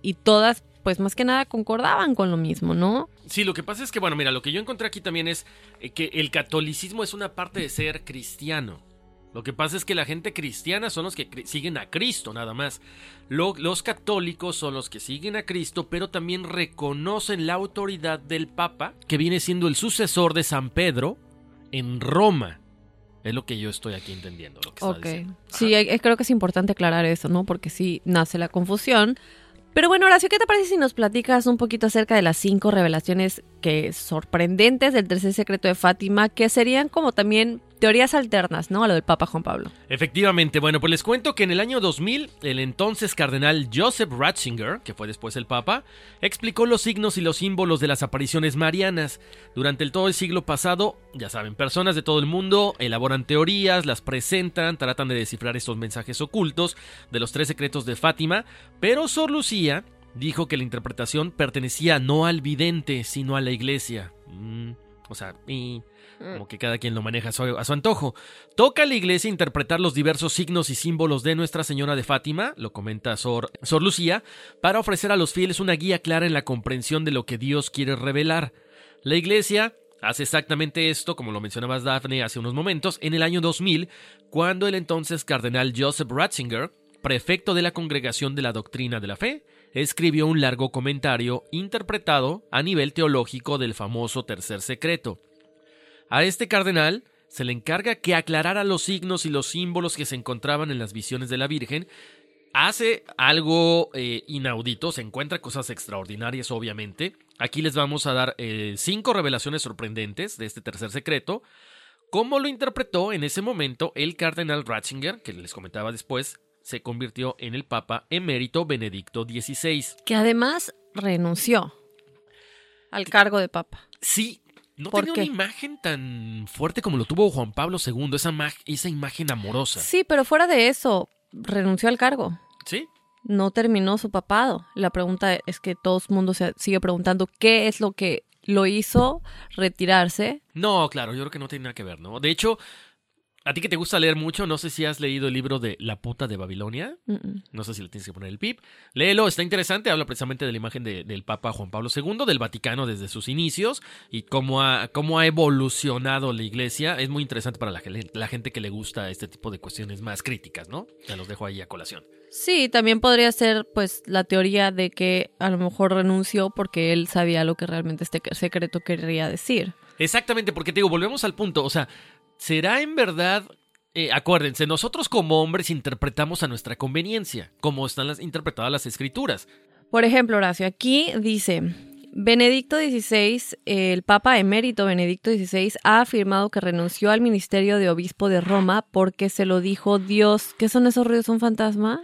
y todas pues más que nada concordaban con lo mismo, ¿no? Sí, lo que pasa es que, bueno, mira, lo que yo encontré aquí también es eh, que el catolicismo es una parte de ser cristiano. Lo que pasa es que la gente cristiana son los que siguen a Cristo, nada más. Lo- los católicos son los que siguen a Cristo, pero también reconocen la autoridad del Papa, que viene siendo el sucesor de San Pedro en Roma. Es lo que yo estoy aquí entendiendo. Lo que Ok. diciendo. Sí, creo que es importante aclarar eso, ¿no? Porque sí nace la confusión. Pero bueno, Horacio, ¿qué te parece si nos platicas un poquito acerca de las cinco revelaciones que sorprendentes del tercer secreto de Fátima, que serían como también teorías alternas, ¿no? A lo del Papa Juan Pablo. Efectivamente, bueno, pues les cuento que en el año 2000, el entonces cardenal Joseph Ratzinger, que fue después el Papa, explicó los signos y los símbolos de las apariciones marianas. Durante el, todo el siglo pasado, ya saben, personas de todo el mundo elaboran teorías, las presentan, tratan de descifrar estos mensajes ocultos de los tres secretos de Fátima, pero Sor Lucía dijo que la interpretación pertenecía no al vidente, sino a la iglesia. Mm, o sea, y como que cada quien lo maneja a su, a su antojo. Toca a la iglesia interpretar los diversos signos y símbolos de Nuestra Señora de Fátima, lo comenta Sor, Sor Lucía, para ofrecer a los fieles una guía clara en la comprensión de lo que Dios quiere revelar. La iglesia hace exactamente esto, como lo mencionabas Daphne hace unos momentos, en el año 2000, cuando el entonces cardenal Joseph Ratzinger, prefecto de la Congregación de la Doctrina de la Fe, escribió un largo comentario interpretado a nivel teológico del famoso tercer secreto. A este cardenal se le encarga que aclarara los signos y los símbolos que se encontraban en las visiones de la Virgen. Hace algo eh, inaudito, se encuentra cosas extraordinarias, obviamente. Aquí les vamos a dar eh, cinco revelaciones sorprendentes de este tercer secreto. Cómo lo interpretó en ese momento el cardenal Ratzinger, que les comentaba después, se convirtió en el Papa emérito Benedicto XVI. Que además renunció al cargo de Papa. Sí, no ¿Por tenía qué? una imagen tan fuerte como lo tuvo Juan Pablo II, esa, esa imagen amorosa. Sí, pero fuera de eso, renunció al cargo. ¿Sí? No terminó su papado. La pregunta es que todo el mundo se sigue preguntando qué es lo que lo hizo retirarse. No, claro, yo creo que no tiene nada que ver, ¿no? De hecho, a ti que te gusta leer mucho, no sé si has leído el libro de La puta de Babilonia. No sé si le tienes que poner el pip. Léelo, está interesante. Habla precisamente de la imagen de- del Papa Juan Pablo II, del Vaticano desde sus inicios y cómo ha, cómo ha evolucionado la iglesia. Es muy interesante para la, gente que le gusta este tipo de cuestiones más críticas, ¿no? Ya los dejo ahí a colación. Sí, también podría ser pues la teoría de que a lo mejor renunció porque él sabía lo que realmente este secreto quería decir. Exactamente, porque te digo, volvemos al punto. O sea, ¿será en verdad... eh, acuérdense, nosotros como hombres interpretamos a nuestra conveniencia, como están las, interpretadas las escrituras. Por ejemplo, Horacio, aquí dice, Benedicto XVI, el Papa emérito Benedicto XVI, ha afirmado que renunció al ministerio de obispo de Roma porque se lo dijo Dios. ¿Qué son esos ruidos? ¿Un fantasma?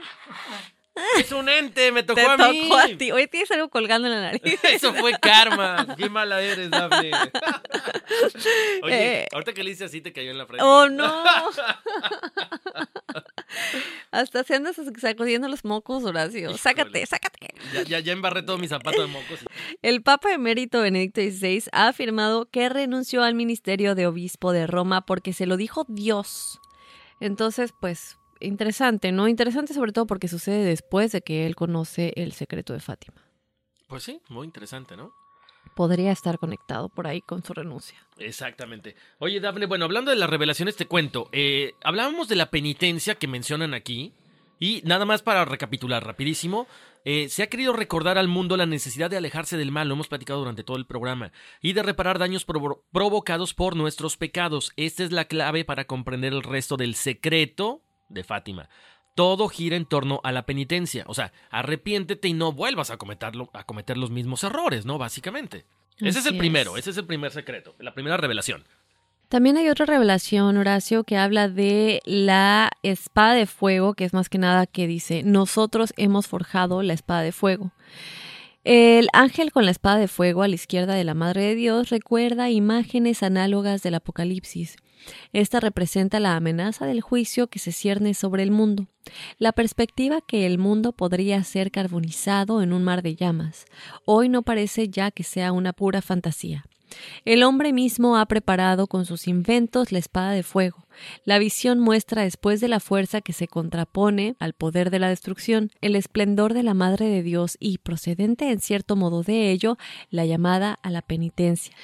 Es un ente, me tocó Te a mí. tocó a ti. Hoy tienes algo colgando en la nariz. Eso fue karma. Qué mala eres, Daphne. Oye, Eh. ahorita que le hice así te cayó en la frente. ¡Oh, no! Hasta se andas sacudiendo los mocos, Horacio. Sácate, sácate. Ya, ya, ya embarré todo mi zapato de mocos. El Papa emérito Benedicto XVI ha afirmado que renunció al ministerio de obispo de Roma porque se lo dijo Dios. Entonces, pues, interesante, ¿no? Interesante sobre todo porque sucede después de que él conoce el secreto de Fátima. Pues sí, muy interesante, ¿no? Podría estar conectado por ahí con su renuncia. Exactamente. Oye, Dafne, bueno, hablando de las revelaciones, te cuento. Eh, hablábamos de la penitencia que mencionan aquí. Y nada más para recapitular rapidísimo, eh, se ha querido recordar al mundo la necesidad de alejarse del mal, lo hemos platicado durante todo el programa, y de reparar daños provo- provocados por nuestros pecados. Esta es la clave para comprender el resto del secreto de Fátima. Todo gira en torno a la penitencia, o sea, arrepiéntete y no vuelvas a cometerlo, a cometer los mismos errores, ¿no? Básicamente. Ese es el primero, es. ese es el primer secreto, la primera revelación. También hay otra revelación, Horacio, que habla de la espada de fuego, que es más que nada que dice, nosotros hemos forjado la espada de fuego. El ángel con la espada de fuego a la izquierda de la Madre de Dios recuerda imágenes análogas del Apocalipsis. Esta representa la amenaza del juicio que se cierne sobre el mundo, la perspectiva que el mundo podría ser carbonizado en un mar de llamas. Hoy no parece ya que sea una pura fantasía. El hombre mismo ha preparado con sus inventos la espada de fuego. La visión muestra después de la fuerza que se contrapone al poder de la destrucción, el esplendor de la Madre de Dios y, procedente en cierto modo de ello, la llamada a la penitencia.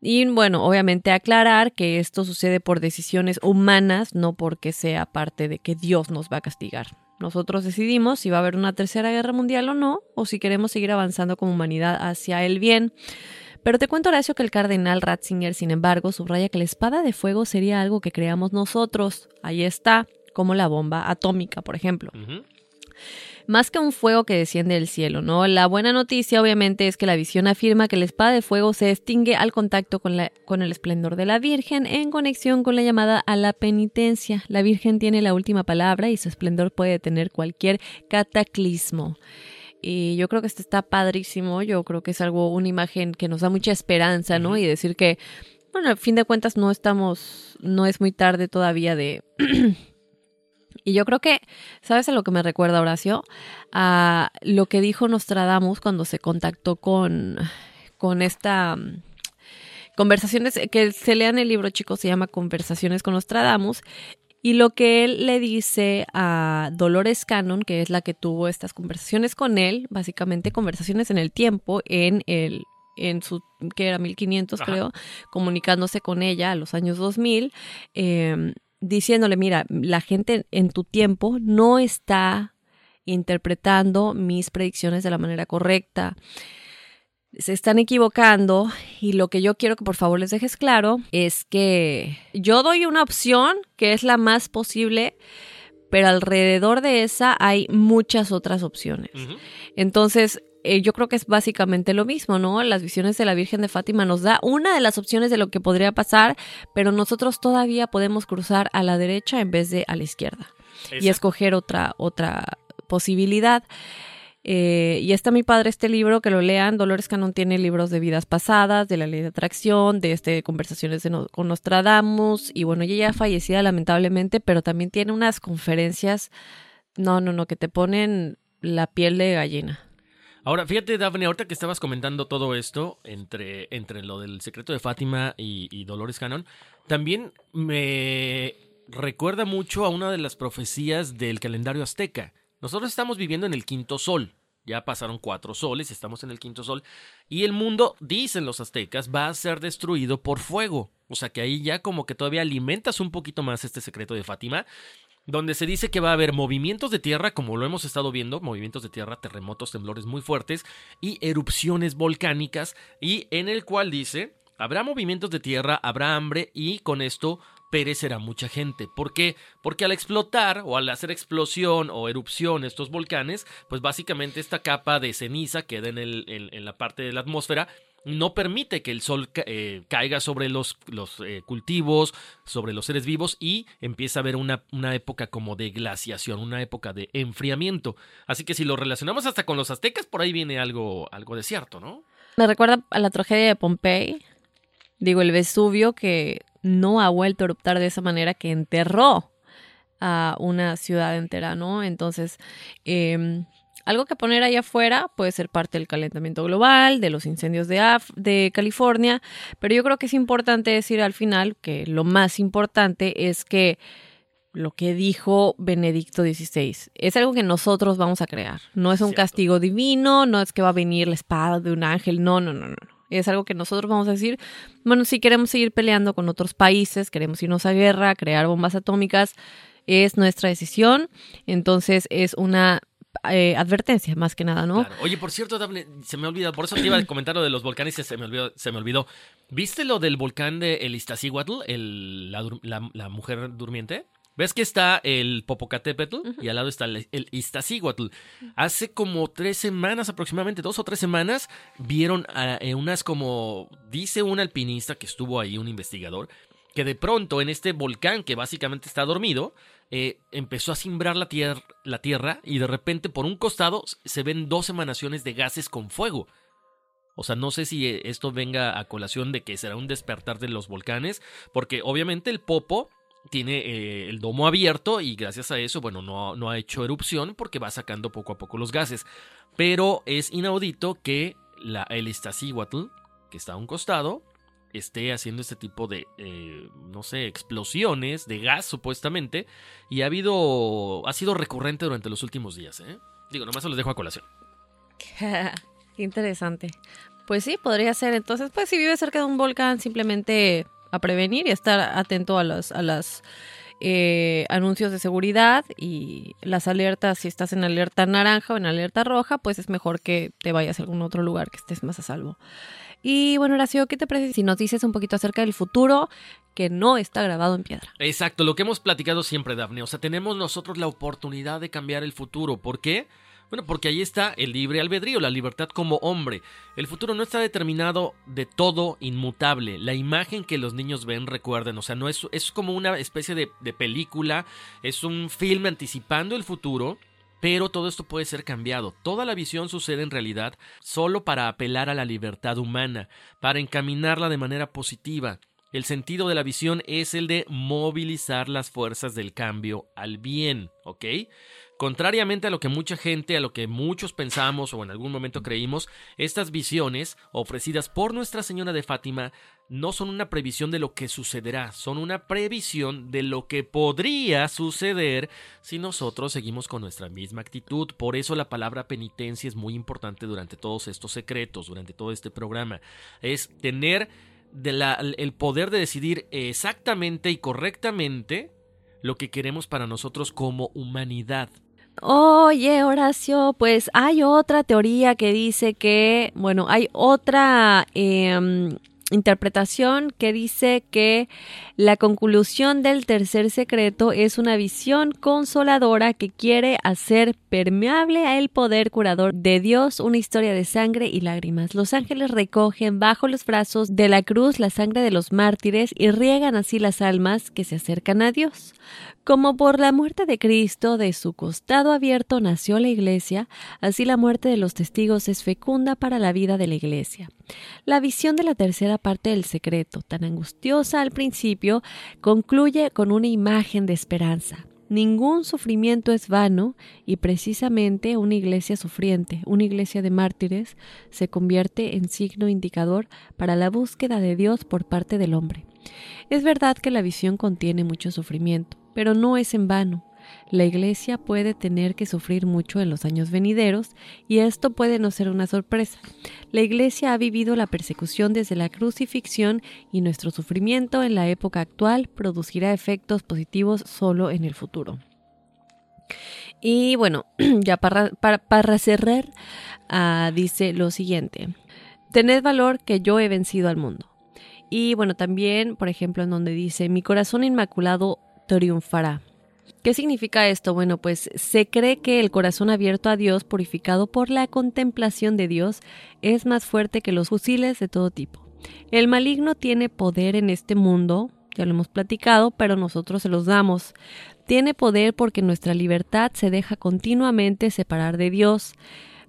Y bueno, obviamente aclarar que esto sucede por decisiones humanas, no porque sea parte de que Dios nos va a castigar. Nosotros decidimos si va a haber una tercera guerra mundial o no, o si queremos seguir avanzando como humanidad hacia el bien. Pero te cuento, Horacio, que el cardenal Ratzinger, sin embargo, subraya que la espada de fuego sería algo que creamos nosotros. Ahí está, como la bomba atómica, por ejemplo. Más que un fuego que desciende del cielo, ¿no? La buena noticia, obviamente, es que la visión afirma que la espada de fuego se extingue al contacto con, la, con el esplendor de la Virgen en conexión con la llamada a la penitencia. La Virgen tiene la última palabra y su esplendor puede tener cualquier cataclismo. Y yo creo que esto está padrísimo, yo creo que es algo, una imagen que nos da mucha esperanza, ¿no? Y decir que, bueno, al fin de cuentas no estamos, no es muy tarde todavía de... y yo creo que, ¿sabes a lo que me recuerda Horacio? A lo que dijo Nostradamus cuando se contactó con, con esta... mm, Conversaciones, que se lean el libro, chicos, se llama Conversaciones con Nostradamus, y lo que él le dice a Dolores Cannon, que es la que tuvo estas conversaciones con él, básicamente conversaciones en el tiempo, en el en su, que era 1500 Ajá. creo, comunicándose con ella a los años 2000, eh, diciéndole, mira, la gente en tu tiempo no está interpretando mis predicciones de la manera correcta. Se están equivocando y lo que yo quiero que por favor les dejes claro es que yo doy una opción que es la más posible, pero alrededor de esa hay muchas otras opciones. Entonces, eh, yo creo que es básicamente lo mismo, ¿no? Las visiones de la Virgen de Fátima nos da una de las opciones de lo que podría pasar, pero nosotros todavía podemos cruzar a la derecha en vez de a la izquierda y escoger otra, otra posibilidad. Eh, y está mi padre este libro, que lo lean. Dolores Cannon tiene libros de vidas pasadas, de la ley de atracción, de este conversaciones de no- con Nostradamus. Y bueno, ella ya fallecida lamentablemente, pero también tiene unas conferencias, no, no, no, que te ponen la piel de gallina. Ahora, fíjate, Daphne, ahorita que estabas comentando todo esto entre, entre lo del secreto de Fátima y, y Dolores Cannon, también me recuerda mucho a una de las profecías del calendario azteca. Nosotros estamos viviendo en el quinto sol. Ya pasaron cuatro soles, estamos en el quinto sol. Y el mundo, dicen los aztecas, va a ser destruido por fuego. O sea que ahí ya como que todavía alimentas un poquito más este secreto de Fátima donde se dice que va a haber movimientos de tierra, como lo hemos estado viendo, movimientos de tierra, terremotos, temblores muy fuertes y erupciones volcánicas, y en el cual dice, habrá movimientos de tierra, habrá hambre y con esto perecerá mucha gente. ¿Por qué? Porque al explotar o al hacer explosión o erupción estos volcanes, pues básicamente esta capa de ceniza queda en, el, en, la parte de la atmósfera no permite que el sol eh, caiga sobre los, los eh, cultivos, sobre los seres vivos y empieza a haber una, una época como de glaciación, una época de enfriamiento. Así que si lo relacionamos hasta con los aztecas, por ahí viene algo, algo de cierto, ¿no? Me recuerda a la tragedia de Pompey, digo, el Vesubio que no ha vuelto a eruptar de esa manera que enterró a una ciudad entera, ¿no? Entonces, eh, algo que poner ahí afuera puede ser parte del calentamiento global, de los incendios de, Af- de California, pero yo creo que es importante decir al final que lo más importante es que lo que dijo Benedicto XVI es algo que nosotros vamos a crear. No es un Cierto. castigo divino, no es que va a venir la espada de un ángel, no, no, no, no. Es algo que nosotros vamos a decir, bueno, si queremos seguir peleando con otros países, queremos irnos a guerra, crear bombas atómicas, es nuestra decisión. Entonces es una eh, advertencia más que nada, ¿no? Oye, por cierto, Daphne, se me olvidó, por eso te iba a comentar lo de los volcanes y se me olvidó. Se me olvidó. ¿Viste lo del volcán de el Iztaccíhuatl, el, la, la- la mujer durmiente? ¿Ves que está el Popocatépetl y al lado está el, el Iztaccíhuatl? Hace como tres semanas, aproximadamente dos o tres semanas, vieron a, eh, unas como, dice un alpinista que estuvo ahí, un investigador, que de pronto en este volcán que básicamente está dormido, eh, empezó a simbrar la, tier- la tierra y de repente por un costado se ven dos emanaciones de gases con fuego. O sea, no sé si eh, esto venga a colación de que será un despertar de los volcanes, porque obviamente el Popo tiene eh, el domo abierto y gracias a eso, bueno, no, no ha hecho erupción porque va sacando poco a poco los gases. Pero es inaudito que la, el Iztaccíhuatl, que está a un costado, esté haciendo este tipo de, eh, no sé, explosiones de gas supuestamente. Y ha habido, ha sido recurrente durante los últimos días, ¿eh? Digo, nomás se los dejo a colación. Qué interesante. Pues sí, podría ser. Entonces, pues si vives cerca de un volcán, simplemente a prevenir y estar atento a las, a las eh, anuncios de seguridad y las alertas, si estás en alerta naranja o en alerta roja, pues es mejor que te vayas a algún otro lugar que estés más a salvo. Y bueno, Horacio, ¿qué te parece si nos dices un poquito acerca del futuro que no está grabado en piedra? Exacto, lo que hemos platicado siempre, Dafne. O sea, tenemos nosotros la oportunidad de cambiar el futuro. ¿Por qué? Bueno, porque ahí está el libre albedrío, la libertad como hombre. El futuro no está determinado de todo inmutable. La imagen que los niños ven, recuerden, o sea, no es, es como una especie de, película, es un filme anticipando el futuro. Pero todo esto puede ser cambiado. Toda la visión sucede en realidad solo para apelar a la libertad humana, para encaminarla de manera positiva. El sentido de la visión es el de movilizar las fuerzas del cambio al bien, ¿ok? Contrariamente a lo que mucha gente, a lo que muchos pensamos o en algún momento creímos, estas visiones ofrecidas por Nuestra Señora de Fátima no son una previsión de lo que sucederá, son una previsión de lo que podría suceder si nosotros seguimos con nuestra misma actitud. Por eso la palabra penitencia es muy importante durante todos estos secretos, durante todo este programa. Es tener el poder de decidir exactamente y correctamente lo que queremos para nosotros como humanidad. Oye, Horacio, pues hay otra teoría que dice que, bueno, hay otra em, interpretación que dice que la conclusión del tercer secreto es una visión consoladora que quiere hacer permeable a el poder curador de Dios una historia de sangre y lágrimas. Los ángeles recogen bajo los brazos de la cruz la sangre de los mártires y riegan así las almas que se acercan a Dios. Como por la muerte de Cristo de su costado abierto nació la Iglesia, así la muerte de los testigos es fecunda para la vida de la Iglesia. La visión de la tercera parte del secreto, tan angustiosa al principio, concluye con una imagen de esperanza. Ningún sufrimiento es vano y precisamente una iglesia sufriente, una iglesia de mártires, se convierte en signo indicador para la búsqueda de Dios por parte del hombre. Es verdad que la visión contiene mucho sufrimiento, pero no es en vano. La Iglesia puede tener que sufrir mucho en los años venideros y esto puede no ser una sorpresa. La Iglesia ha vivido la persecución desde la crucifixión y nuestro sufrimiento en la época actual producirá efectos positivos solo en el futuro. Y bueno, ya para, para, cerrar, ah, dice lo siguiente. Tened valor que yo he vencido al mundo. Y bueno, también, por ejemplo, en donde dice, mi corazón inmaculado triunfará. ¿Qué significa esto? Bueno, pues se cree que el corazón abierto a Dios, purificado por la contemplación de Dios, es más fuerte que los fusiles de todo tipo. El maligno tiene poder en este mundo, ya lo hemos platicado, pero nosotros se los damos. Tiene poder porque nuestra libertad se deja continuamente separar de Dios,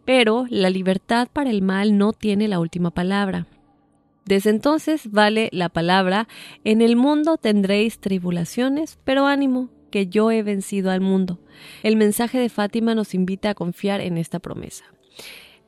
pero la libertad para el mal no tiene la última palabra. Desde entonces vale la palabra, en el mundo tendréis tribulaciones, pero ánimo, que yo he vencido al mundo. El mensaje de Fátima nos invita a confiar en esta promesa.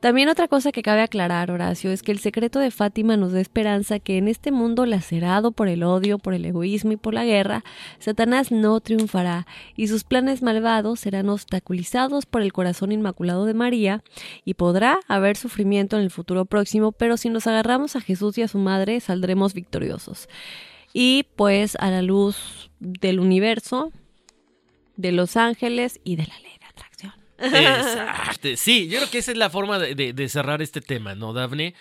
También otra cosa que cabe aclarar, Horacio, es que el secreto de Fátima nos da esperanza que en este mundo lacerado por el odio, por el egoísmo y por la guerra, Satanás no triunfará y sus planes malvados serán obstaculizados por el corazón inmaculado de María y podrá haber sufrimiento en el futuro próximo, pero si nos agarramos a Jesús y a su madre saldremos victoriosos. Y pues a la luz del universo, de los ángeles y de la ley Exacto. Sí, yo creo que esa es la forma de, cerrar este tema, ¿no, Dafne?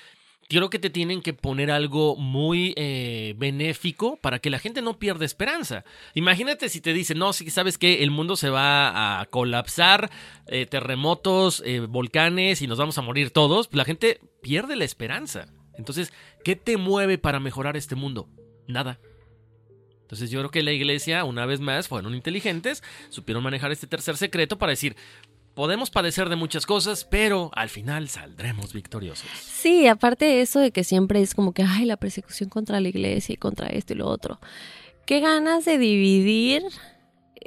Creo que te tienen que poner algo muy eh, benéfico para que la gente no pierda esperanza. Imagínate si te dicen, no, si sabes que el mundo se va a colapsar, eh, terremotos, eh, volcanes y nos vamos a morir todos, la gente pierde la esperanza. Entonces, ¿qué te mueve para mejorar este mundo? Nada. Entonces yo creo que la iglesia, una vez más, fueron inteligentes, supieron manejar este tercer secreto para decir, Podemos padecer de muchas cosas, pero al final saldremos victoriosos. Sí, aparte de eso de que siempre es como que, ay, la persecución contra la iglesia y contra esto y lo otro. Qué ganas de dividir,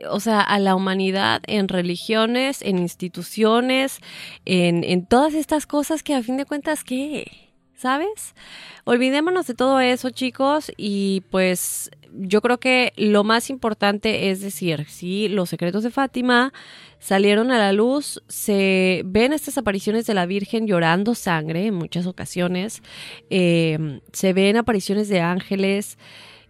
o sea, a la humanidad en religiones, en instituciones, en, en todas estas cosas que a fin de cuentas, ¿qué? ¿Sabes? Olvidémonos de todo eso, chicos, y pues yo creo que lo más importante es decir, si los secretos de Fátima salieron a la luz, se ven estas apariciones de la Virgen llorando sangre en muchas ocasiones, eh, se ven apariciones de ángeles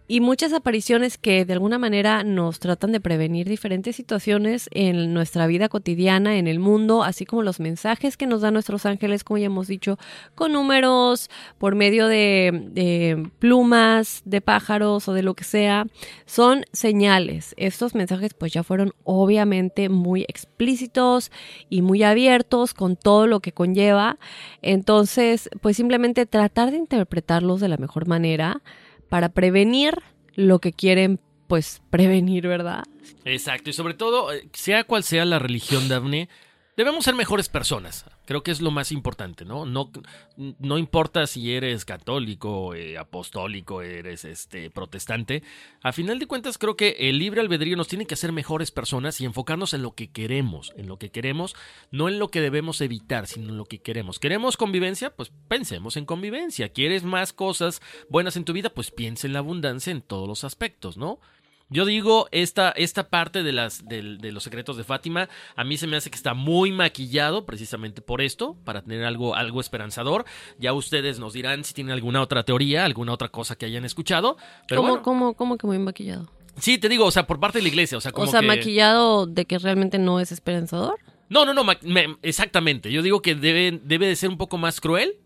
y muchas apariciones que de alguna manera nos tratan de prevenir diferentes situaciones en nuestra vida cotidiana, en el mundo, así como los mensajes que nos dan nuestros ángeles, como ya hemos dicho, con números, por medio de, plumas, de pájaros o de lo que sea, son señales. Estos mensajes pues ya fueron obviamente muy explícitos y muy abiertos con todo lo que conlleva. Entonces, pues simplemente tratar de interpretarlos de la mejor manera para prevenir lo que quieren pues prevenir, ¿verdad? Exacto, y sobre todo, eh, sea cual sea la religión, Daphne, debemos ser mejores personas. Creo que es lo más importante, ¿no? No, no importa si eres católico, eh, apostólico, eres este protestante. A final de cuentas, creo que el libre albedrío nos tiene que hacer mejores personas y enfocarnos en lo que queremos, en lo que queremos, no en lo que debemos evitar, sino en lo que queremos. ¿Queremos convivencia? Pues pensemos en convivencia. ¿Quieres más cosas buenas en tu vida? Pues piensa en la abundancia en todos los aspectos, ¿no? Yo digo, esta, esta parte de, las, de, de, los secretos de Fátima, a mí se me hace que está muy maquillado precisamente por esto, para tener algo, algo esperanzador. Ya ustedes nos dirán si tienen alguna otra teoría, alguna otra cosa que hayan escuchado. Pero ¿Cómo, bueno. cómo, cómo que muy maquillado? Sí, te digo, o sea, por parte de la iglesia. O sea, como o sea, que... maquillado de que realmente no es esperanzador. No, no, no, me, exactamente. Yo digo que debe, debe de ser un poco más cruel,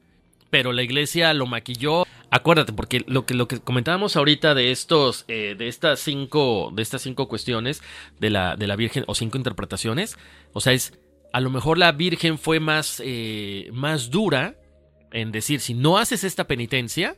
pero la iglesia lo maquilló. Acuérdate, porque lo que, lo que comentábamos ahorita de estos, eh, de estas cinco, de estas cinco cuestiones de la, de la Virgen, o cinco interpretaciones, o sea, es, a lo mejor la Virgen fue más, eh, más dura en decir, si no haces esta penitencia,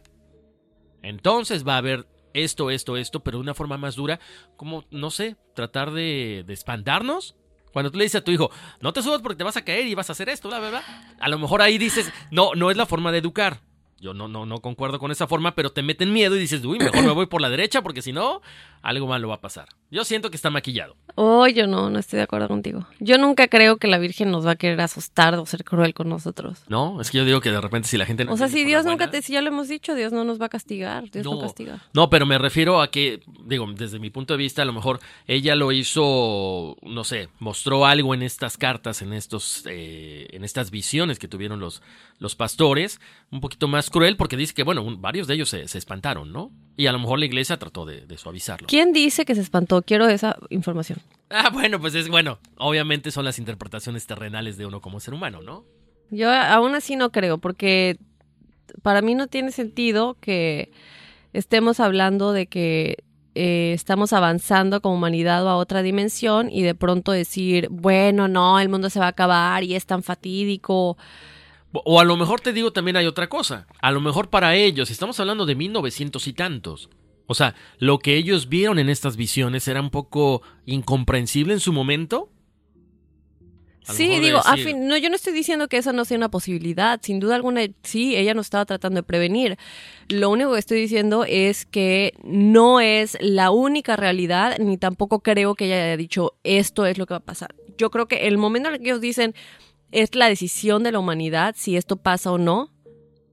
entonces va a haber esto, esto, esto, pero de una forma más dura, como, no sé, tratar de, de espantarnos. Cuando tú le dices a tu hijo, no te subas porque te vas a caer y vas a hacer esto, bla, bla, bla. A lo mejor ahí dices, no, no es la forma de educar. Yo no, no, no concuerdo con esa forma, pero te meten miedo y dices, uy, mejor me voy por la derecha porque si no, algo malo va a pasar. Yo siento que está maquillado. Oh, yo no, no estoy de acuerdo contigo. Yo nunca creo que la Virgen nos va a querer asustar o ser cruel con nosotros. No, es que yo digo que de repente si la gente... O sea, si Dios nunca te, si ya lo hemos dicho, Dios no nos va a castigar, Dios no, no castiga. No, pero me refiero a que, digo, desde mi punto de vista, a lo mejor ella lo hizo, no sé, mostró algo en estas cartas, en estos, eh, en estas visiones que tuvieron los, los pastores, un poquito más cruel, porque dice que, bueno, un, varios de ellos se, se, espantaron, ¿no? Y a lo mejor la iglesia trató de, de, suavizarlo. ¿Quién dice que se espantó? Quiero esa información. Ah, bueno, pues es bueno. Obviamente son las interpretaciones terrenales de uno como ser humano, ¿no? Yo aún así no creo, porque para mí no tiene sentido que estemos hablando de que eh, estamos avanzando como humanidad a otra dimensión y de pronto decir, bueno, no, el mundo se va a acabar y es tan fatídico. O a lo mejor te digo también hay otra cosa. A lo mejor para ellos, estamos hablando de 1900 y tantos. O sea, lo que ellos vieron en estas visiones era un poco incomprensible en su momento. Sí, digo, decir... a fin, no, yo no estoy diciendo que esa no sea una posibilidad. Sin duda alguna, sí, ella nos estaba tratando de prevenir. Lo único que estoy diciendo es que no es la única realidad, ni tampoco creo que ella haya dicho esto es lo que va a pasar. Yo creo que el momento en el que ellos dicen es la decisión de la humanidad si esto pasa o no.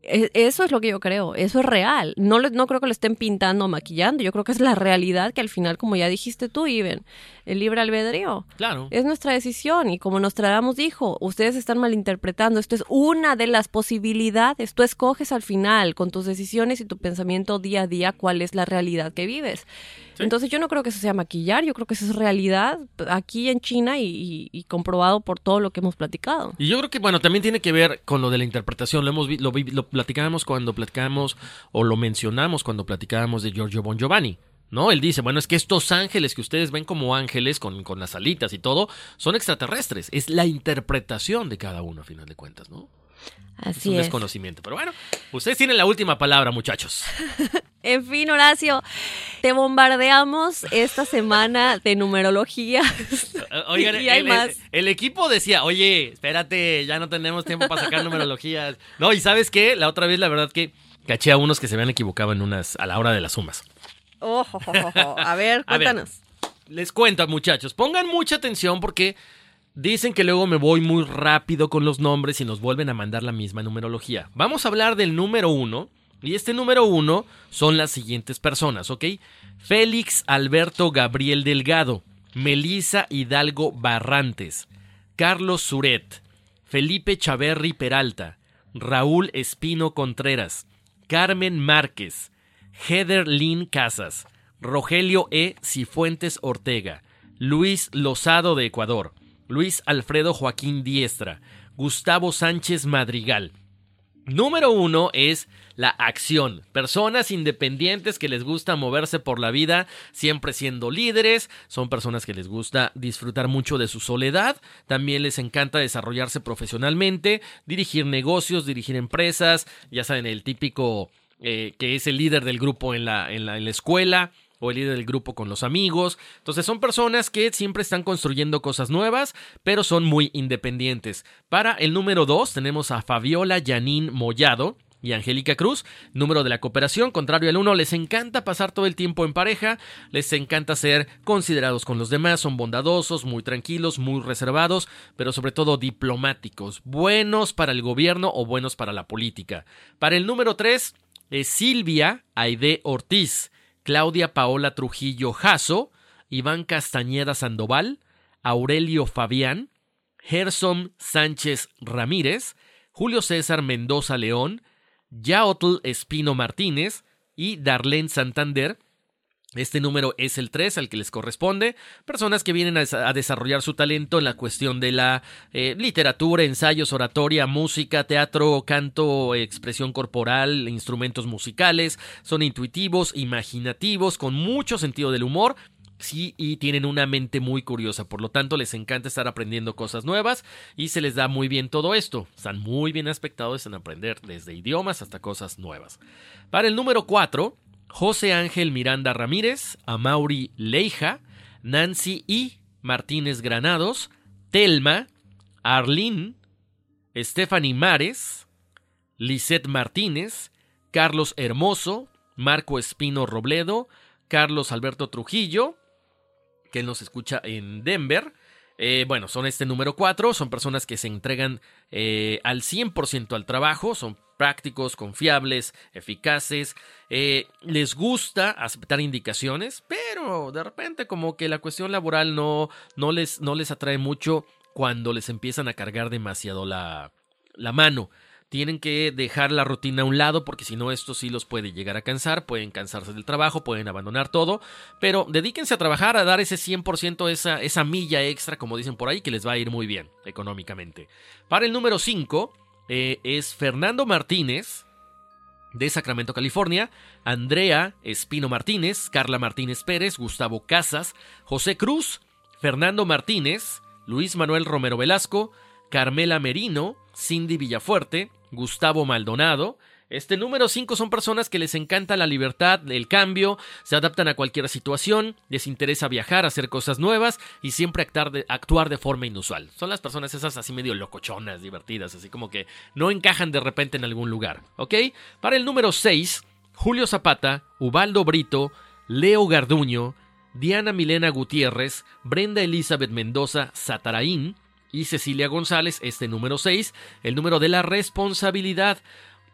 Eso es lo que yo creo, eso es real. No, no creo que lo estén pintando o maquillando, yo creo que es la realidad que al final, como ya dijiste tú, Iben, el libre albedrío. Claro. Es nuestra decisión y como Nostradamus dijo, ustedes están malinterpretando, esto es una de las posibilidades, tú escoges al final con tus decisiones y tu pensamiento día a día cuál es la realidad que vives. ¿Sí? Entonces yo no creo que eso sea maquillar, yo creo que eso es realidad aquí en China y, y, y, comprobado por todo lo que hemos platicado. Y yo creo que, bueno, también tiene que ver con lo de la interpretación, lo, hemos, lo, lo platicábamos cuando platicábamos o lo mencionamos cuando platicábamos de Giorgio Bon Giovanni. ¿No? Él dice, bueno, es que estos ángeles que ustedes ven como ángeles con, con, las alitas y todo, son extraterrestres. Es la interpretación de cada uno, a final de cuentas, ¿no? Así es un es. desconocimiento. Pero bueno, ustedes tienen la última palabra, muchachos. en fin, Horacio, te bombardeamos esta semana de numerología. Oigan, y hay el, más. El, el, equipo decía, oye, espérate, ya no tenemos tiempo para sacar numerologías. No, y ¿sabes qué? La otra vez, la verdad que caché a unos que se habían equivocado en unas, a la hora de las sumas. Oh, oh, oh, a ver, cuéntanos. A ver, les cuento, muchachos. Pongan mucha atención porque dicen que luego me voy muy rápido con los nombres y nos vuelven a mandar la misma numerología. Vamos a hablar del número uno Y este número uno son las siguientes personas, ¿ok? Félix Alberto Gabriel Delgado, Melisa Hidalgo Barrantes, Carlos Suret, Felipe Chaverri Peralta, Raúl Espino Contreras, Carmen Márquez, Heather Lynn Casas, Rogelio E. Cifuentes Ortega, Luis Lozado de Ecuador, Luis Alfredo Joaquín Diestra, Gustavo Sánchez Madrigal. Número uno es la acción. Personas independientes que les gusta moverse por la vida, siempre siendo líderes. Son personas que les gusta disfrutar mucho de su soledad. También les encanta desarrollarse profesionalmente, dirigir negocios, dirigir empresas. Ya saben, el típico eh, que es el líder del grupo en la, en la, en la escuela o el líder del grupo con los amigos. Entonces son personas que siempre están construyendo cosas nuevas, pero son muy independientes. Para el número 2 tenemos a Fabiola Yanín Mollado. Y Angélica Cruz, número de la cooperación, contrario al 1, les encanta pasar todo el tiempo en pareja, les encanta ser considerados con los demás, son bondadosos, muy tranquilos, muy reservados, pero sobre todo diplomáticos, buenos para el gobierno o buenos para la política. Para el número 3 es Silvia Aide Ortiz. Claudia Paola Trujillo Jasso, Iván Castañeda Sandoval, Aurelio Fabián, Gerson Sánchez Ramírez, Julio César Mendoza León, Yaotl Espino Martínez y Darlene Santander, este número es el 3 al que les corresponde. Personas que vienen a, desarrollar su talento en la cuestión de la eh, literatura, ensayos, oratoria, música, teatro, canto, expresión corporal, instrumentos musicales. Son intuitivos, imaginativos, con mucho sentido del humor. Sí, y tienen una mente muy curiosa, por lo tanto les encanta estar aprendiendo cosas nuevas y se les da muy bien todo esto. Están muy bien aspectados en aprender desde idiomas hasta cosas nuevas. Para el número 4 José Ángel Miranda Ramírez, Amauri Leija, Nancy I. Martínez Granados, Telma, Arlín, Stephanie Mares, Lisette Martínez, Carlos Hermoso, Marco Espino Robledo, Carlos Alberto Trujillo, que nos escucha en Denver. Eh, bueno, son este número 4, son personas que se entregan eh, al 100% al trabajo, son prácticos, confiables, eficaces, eh, les gusta aceptar indicaciones, pero de repente como que la cuestión laboral no, no, les, no les atrae mucho cuando les empiezan a cargar demasiado la, la mano tienen que dejar la rutina a un lado porque si no esto sí los puede llegar a cansar, pueden cansarse del trabajo, pueden abandonar todo, pero dedíquense a trabajar, a dar ese 100%, esa, esa milla extra, como dicen por ahí, que les va a ir muy bien económicamente. Para el número 5, eh, es Fernando Martínez, de Sacramento, California, Andrea Espino Martínez, Carla Martínez Pérez, Gustavo Casas, José Cruz, Fernando Martínez, Luis Manuel Romero Velasco, Carmela Merino, Cindy Villafuerte, Gustavo Maldonado, este número 5 son personas que les encanta la libertad, el cambio, se adaptan a cualquier situación, les interesa viajar, hacer cosas nuevas y siempre actuar de, forma inusual. Son las personas esas así medio locochonas, divertidas, así como que no encajan de repente en algún lugar, ¿ok? Para el número 6, Julio Zapata, Ubaldo Brito, Leo Garduño, Diana Milena Gutiérrez, Brenda Elizabeth Mendoza Sataraín y Cecilia González, este número 6, el número de la responsabilidad.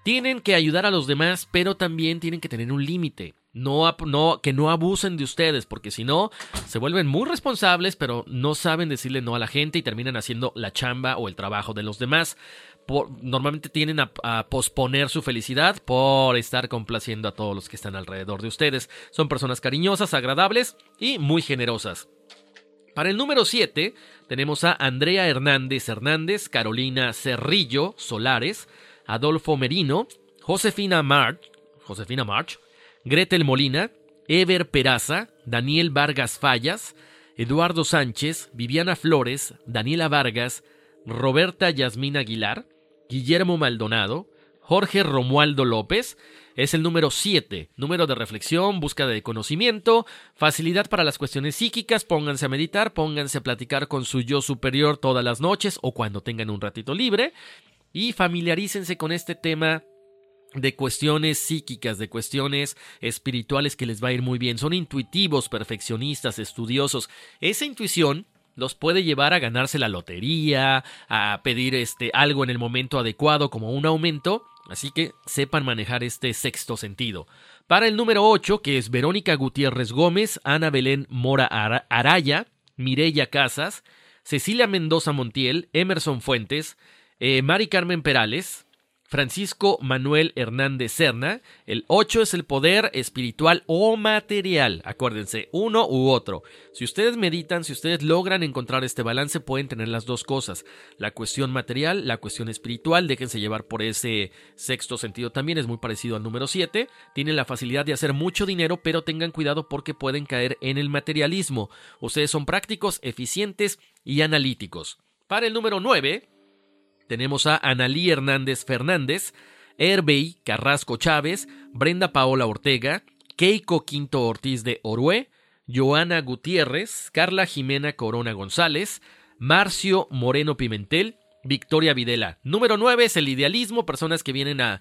Tienen que ayudar a los demás, pero también tienen que tener un límite. No, que no abusen de ustedes, porque si no, se vuelven muy responsables, pero no saben decirle no a la gente y terminan haciendo la chamba o el trabajo de los demás. normalmente tienen a, posponer su felicidad por estar complaciendo a todos los que están alrededor de ustedes. Son personas cariñosas, agradables y muy generosas. Para el número 7 tenemos a Andrea Hernández Hernández, Carolina Cerrillo Solares, Adolfo Merino, Josefina March, Josefina March, Gretel Molina, Ever Peraza, Daniel Vargas Fallas, Eduardo Sánchez, Viviana Flores, Daniela Vargas, Roberta Yasmina Aguilar, Guillermo Maldonado, Jorge Romualdo López, es el número 7, número de reflexión, búsqueda de conocimiento, facilidad para las cuestiones psíquicas, pónganse a meditar, pónganse a platicar con su yo superior todas las noches o cuando tengan un ratito libre, y familiarícense con este tema de cuestiones psíquicas, de cuestiones espirituales que les va a ir muy bien. Son intuitivos, perfeccionistas, estudiosos. Esa intuición los puede llevar a ganarse la lotería, a pedir este algo en el momento adecuado como un aumento Así que sepan manejar este sexto sentido. Para el número 8, que es Verónica Gutiérrez Gómez, Ana Belén Mora Araya, Mireya Casas, Cecilia Mendoza Montiel, Emerson Fuentes, eh, Mari Carmen Perales, Francisco Manuel Hernández Serna. El 8 es el poder espiritual o material. Acuérdense, uno u otro. Si ustedes meditan, si ustedes logran encontrar este balance, pueden tener las dos cosas. La cuestión material, la cuestión espiritual. Déjense llevar por ese sexto sentido también. Es muy parecido al número 7. Tienen la facilidad de hacer mucho dinero, pero tengan cuidado porque pueden caer en el materialismo. Ustedes son prácticos, eficientes y analíticos. Para el número 9 tenemos a Analí Hernández Fernández, Herbey Carrasco Chávez, Brenda Paola Ortega, Keiko Quinto Ortiz de Orue, Joana Gutiérrez, Carla Jimena Corona González, Marcio Moreno Pimentel, Victoria Videla. Número 9 es el idealismo, personas que vienen a,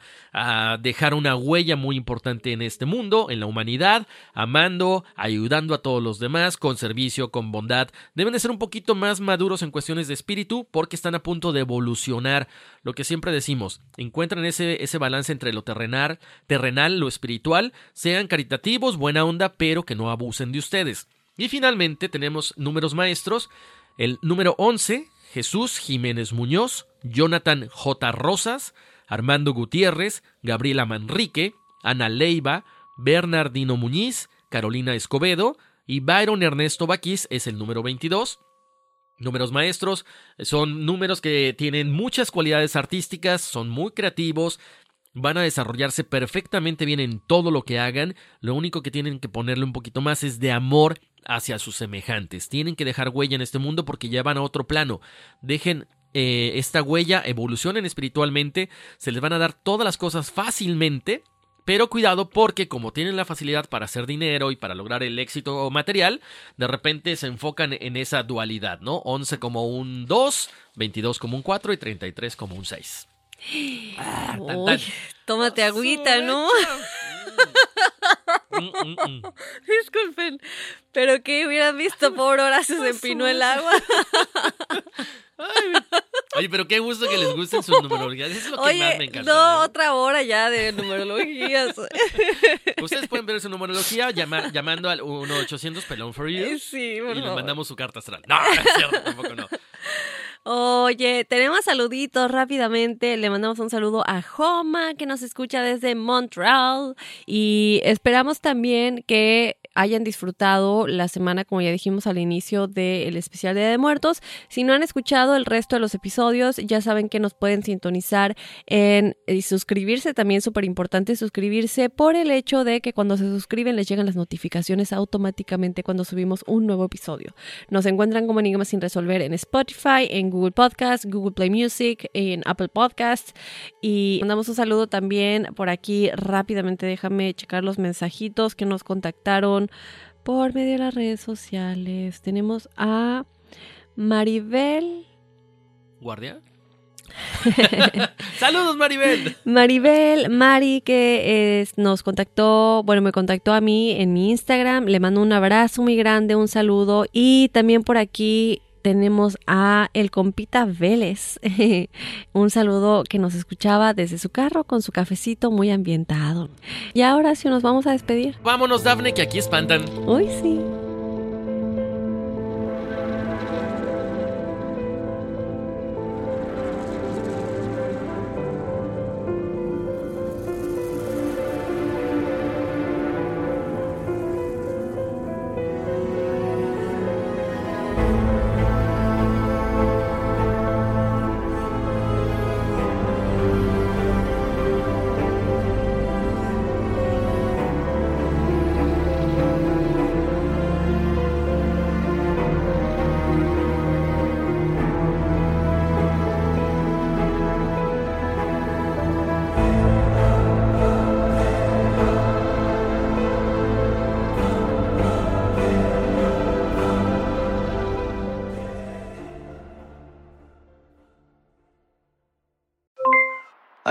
dejar una huella muy importante en este mundo, en la humanidad, amando, ayudando a todos los demás, con servicio, con bondad. Deben de ser un poquito más maduros en cuestiones de espíritu porque están a punto de evolucionar. Lo que siempre decimos, encuentren ese, ese balance entre lo terrenal, terrenal, lo espiritual, sean caritativos, buena onda, pero que no abusen de ustedes. Y finalmente tenemos números maestros. El número 11 Jesús Jiménez Muñoz, Jonathan J. Rosas, Armando Gutiérrez, Gabriela Manrique, Ana Leiva, Bernardino Muñiz, Carolina Escobedo y Byron Ernesto Baquís es el número 22. Números maestros son números que tienen muchas cualidades artísticas, son muy creativos, van a desarrollarse perfectamente bien en todo lo que hagan, lo único que tienen que ponerle un poquito más es de amor hacia sus semejantes. Tienen que dejar huella en este mundo porque ya van a otro plano. Dejen eh, esta huella, evolucionen espiritualmente, se les van a dar todas las cosas fácilmente. Pero cuidado porque como tienen la facilidad para hacer dinero y para lograr el éxito material, de repente se enfocan en esa dualidad, ¿no? 11 como un 2, 22 como un 4 y 33 como un 6. tómate agüita, ¿no? Mm, mm, mm. Disculpen, pero que hubieran visto, por Horacio se empinó el agua. oye, pero qué gusto que les gusten sus numerologías. Eso es lo que más me encanta. No, ¿eh? otra hora ya de numerologías. Ustedes pueden ver su numerología llamando al 1-800 Pelón for You. Sí, Y les mandamos su carta astral. No, no es cierto, tampoco no. Oye, tenemos saluditos rápidamente. Le mandamos un saludo a Joma que nos escucha desde Montreal y esperamos también que hayan disfrutado la semana, como ya dijimos al inicio del especial Día de Muertos. Si no han escuchado el resto de los episodios, ya saben que nos pueden sintonizar en y suscribirse. También súper importante suscribirse por el hecho de que cuando se suscriben les llegan las notificaciones automáticamente cuando subimos un nuevo episodio. Nos encuentran como Enigmas sin resolver en Spotify, en Google Podcast, Google Play Music, en Apple Podcasts. Y mandamos un saludo también por aquí rápidamente. Déjame checar los mensajitos que nos contactaron por medio de las redes sociales. Tenemos a Maribel. ¿Guardia? Saludos Maribel. Maribel, Mari que nos contactó, bueno, me contactó a mí en mi Instagram, le mando un abrazo muy grande, un saludo y también por aquí tenemos a el compita Vélez. Un saludo que nos escuchaba desde su carro con su cafecito muy ambientado. Y ahora sí nos vamos a despedir. Vámonos, Dafne, que aquí espantan. Uy, sí.